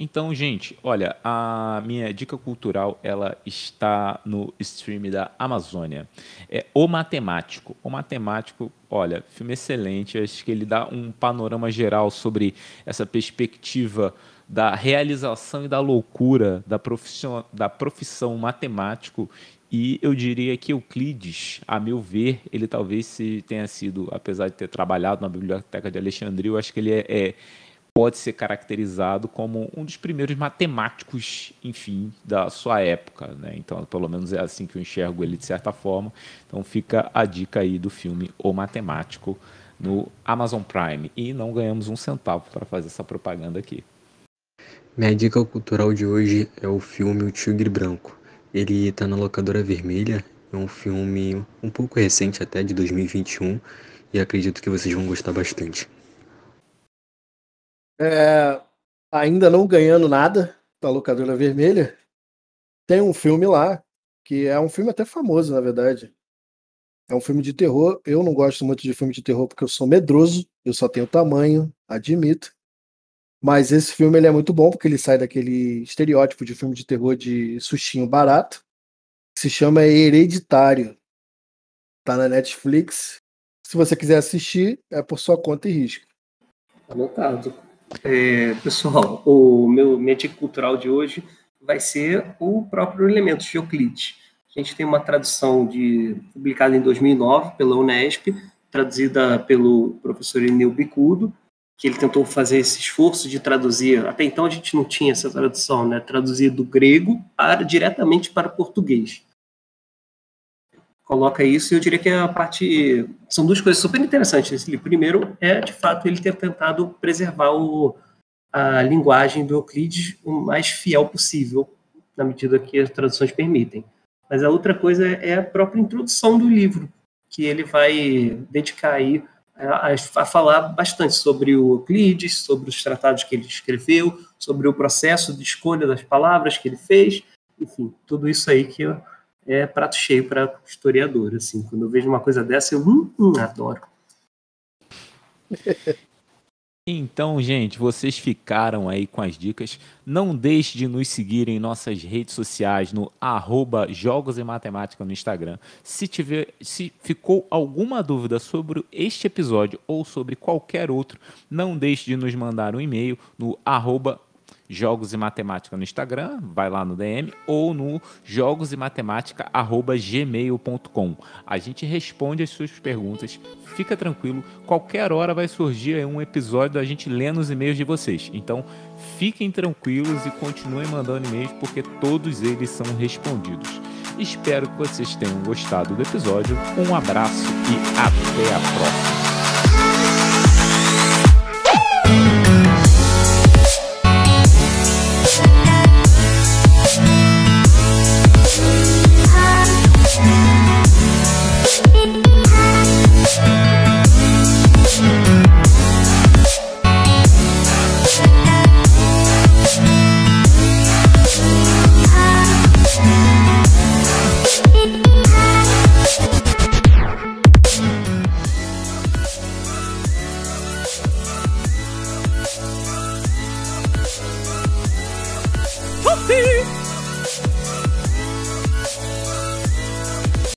Speaker 1: então, gente, olha, a minha dica cultural ela está no stream da Amazônia. É O Matemático. O Matemático, olha, filme excelente. Acho que ele dá um panorama geral sobre essa perspectiva da realização e da loucura da profissão, da profissão matemático e eu diria que Euclides, a meu ver, ele talvez se tenha sido, apesar de ter trabalhado na Biblioteca de Alexandria, eu acho que ele é, é pode ser caracterizado como um dos primeiros matemáticos, enfim, da sua época, né? Então, pelo menos é assim que eu enxergo ele de certa forma. Então, fica a dica aí do filme O Matemático no Amazon Prime e não ganhamos um centavo para fazer essa propaganda aqui.
Speaker 2: Minha dica cultural de hoje é o filme O Tigre Branco. Ele está na locadora vermelha, é um filme um pouco recente até de 2021 e acredito que vocês vão gostar bastante.
Speaker 3: É, ainda não ganhando nada da locadora vermelha, tem um filme lá, que é um filme até famoso, na verdade. É um filme de terror. Eu não gosto muito de filme de terror porque eu sou medroso, eu só tenho tamanho, admito. Mas esse filme ele é muito bom porque ele sai daquele estereótipo de filme de terror de sustinho barato. Que se chama Hereditário. Tá na Netflix. Se você quiser assistir, é por sua conta e risco.
Speaker 4: Anotado. É, pessoal, o meu minha cultural de hoje vai ser o próprio Elementos de Euclides. A gente tem uma tradução de, publicada em 2009 pela Unesp, traduzida pelo professor Enil Bicudo, que ele tentou fazer esse esforço de traduzir. Até então a gente não tinha essa tradução, né? Traduzir do grego para, diretamente para português coloca isso, e eu diria que a parte. São duas coisas super interessantes nesse livro. Primeiro, é de fato ele ter tentado preservar o, a linguagem do Euclides o mais fiel possível, na medida que as traduções permitem. Mas a outra coisa é a própria introdução do livro, que ele vai dedicar aí a, a falar bastante sobre o Euclides, sobre os tratados que ele escreveu, sobre o processo de escolha das palavras que ele fez, enfim, tudo isso aí que é prato cheio para historiador. Assim, quando eu vejo uma coisa dessa, eu hum, hum, adoro. <laughs>
Speaker 1: Então, gente, vocês ficaram aí com as dicas. Não deixe de nos seguir em nossas redes sociais no arroba Jogos e Matemática no Instagram. Se, tiver, se ficou alguma dúvida sobre este episódio ou sobre qualquer outro, não deixe de nos mandar um e-mail no arroba Jogos e Matemática no Instagram, vai lá no DM, ou no jogos e gmail.com. A gente responde as suas perguntas, fica tranquilo, qualquer hora vai surgir um episódio da gente lendo os e-mails de vocês. Então, fiquem tranquilos e continuem mandando e-mails, porque todos eles são respondidos. Espero que vocês tenham gostado do episódio. Um abraço e até a próxima.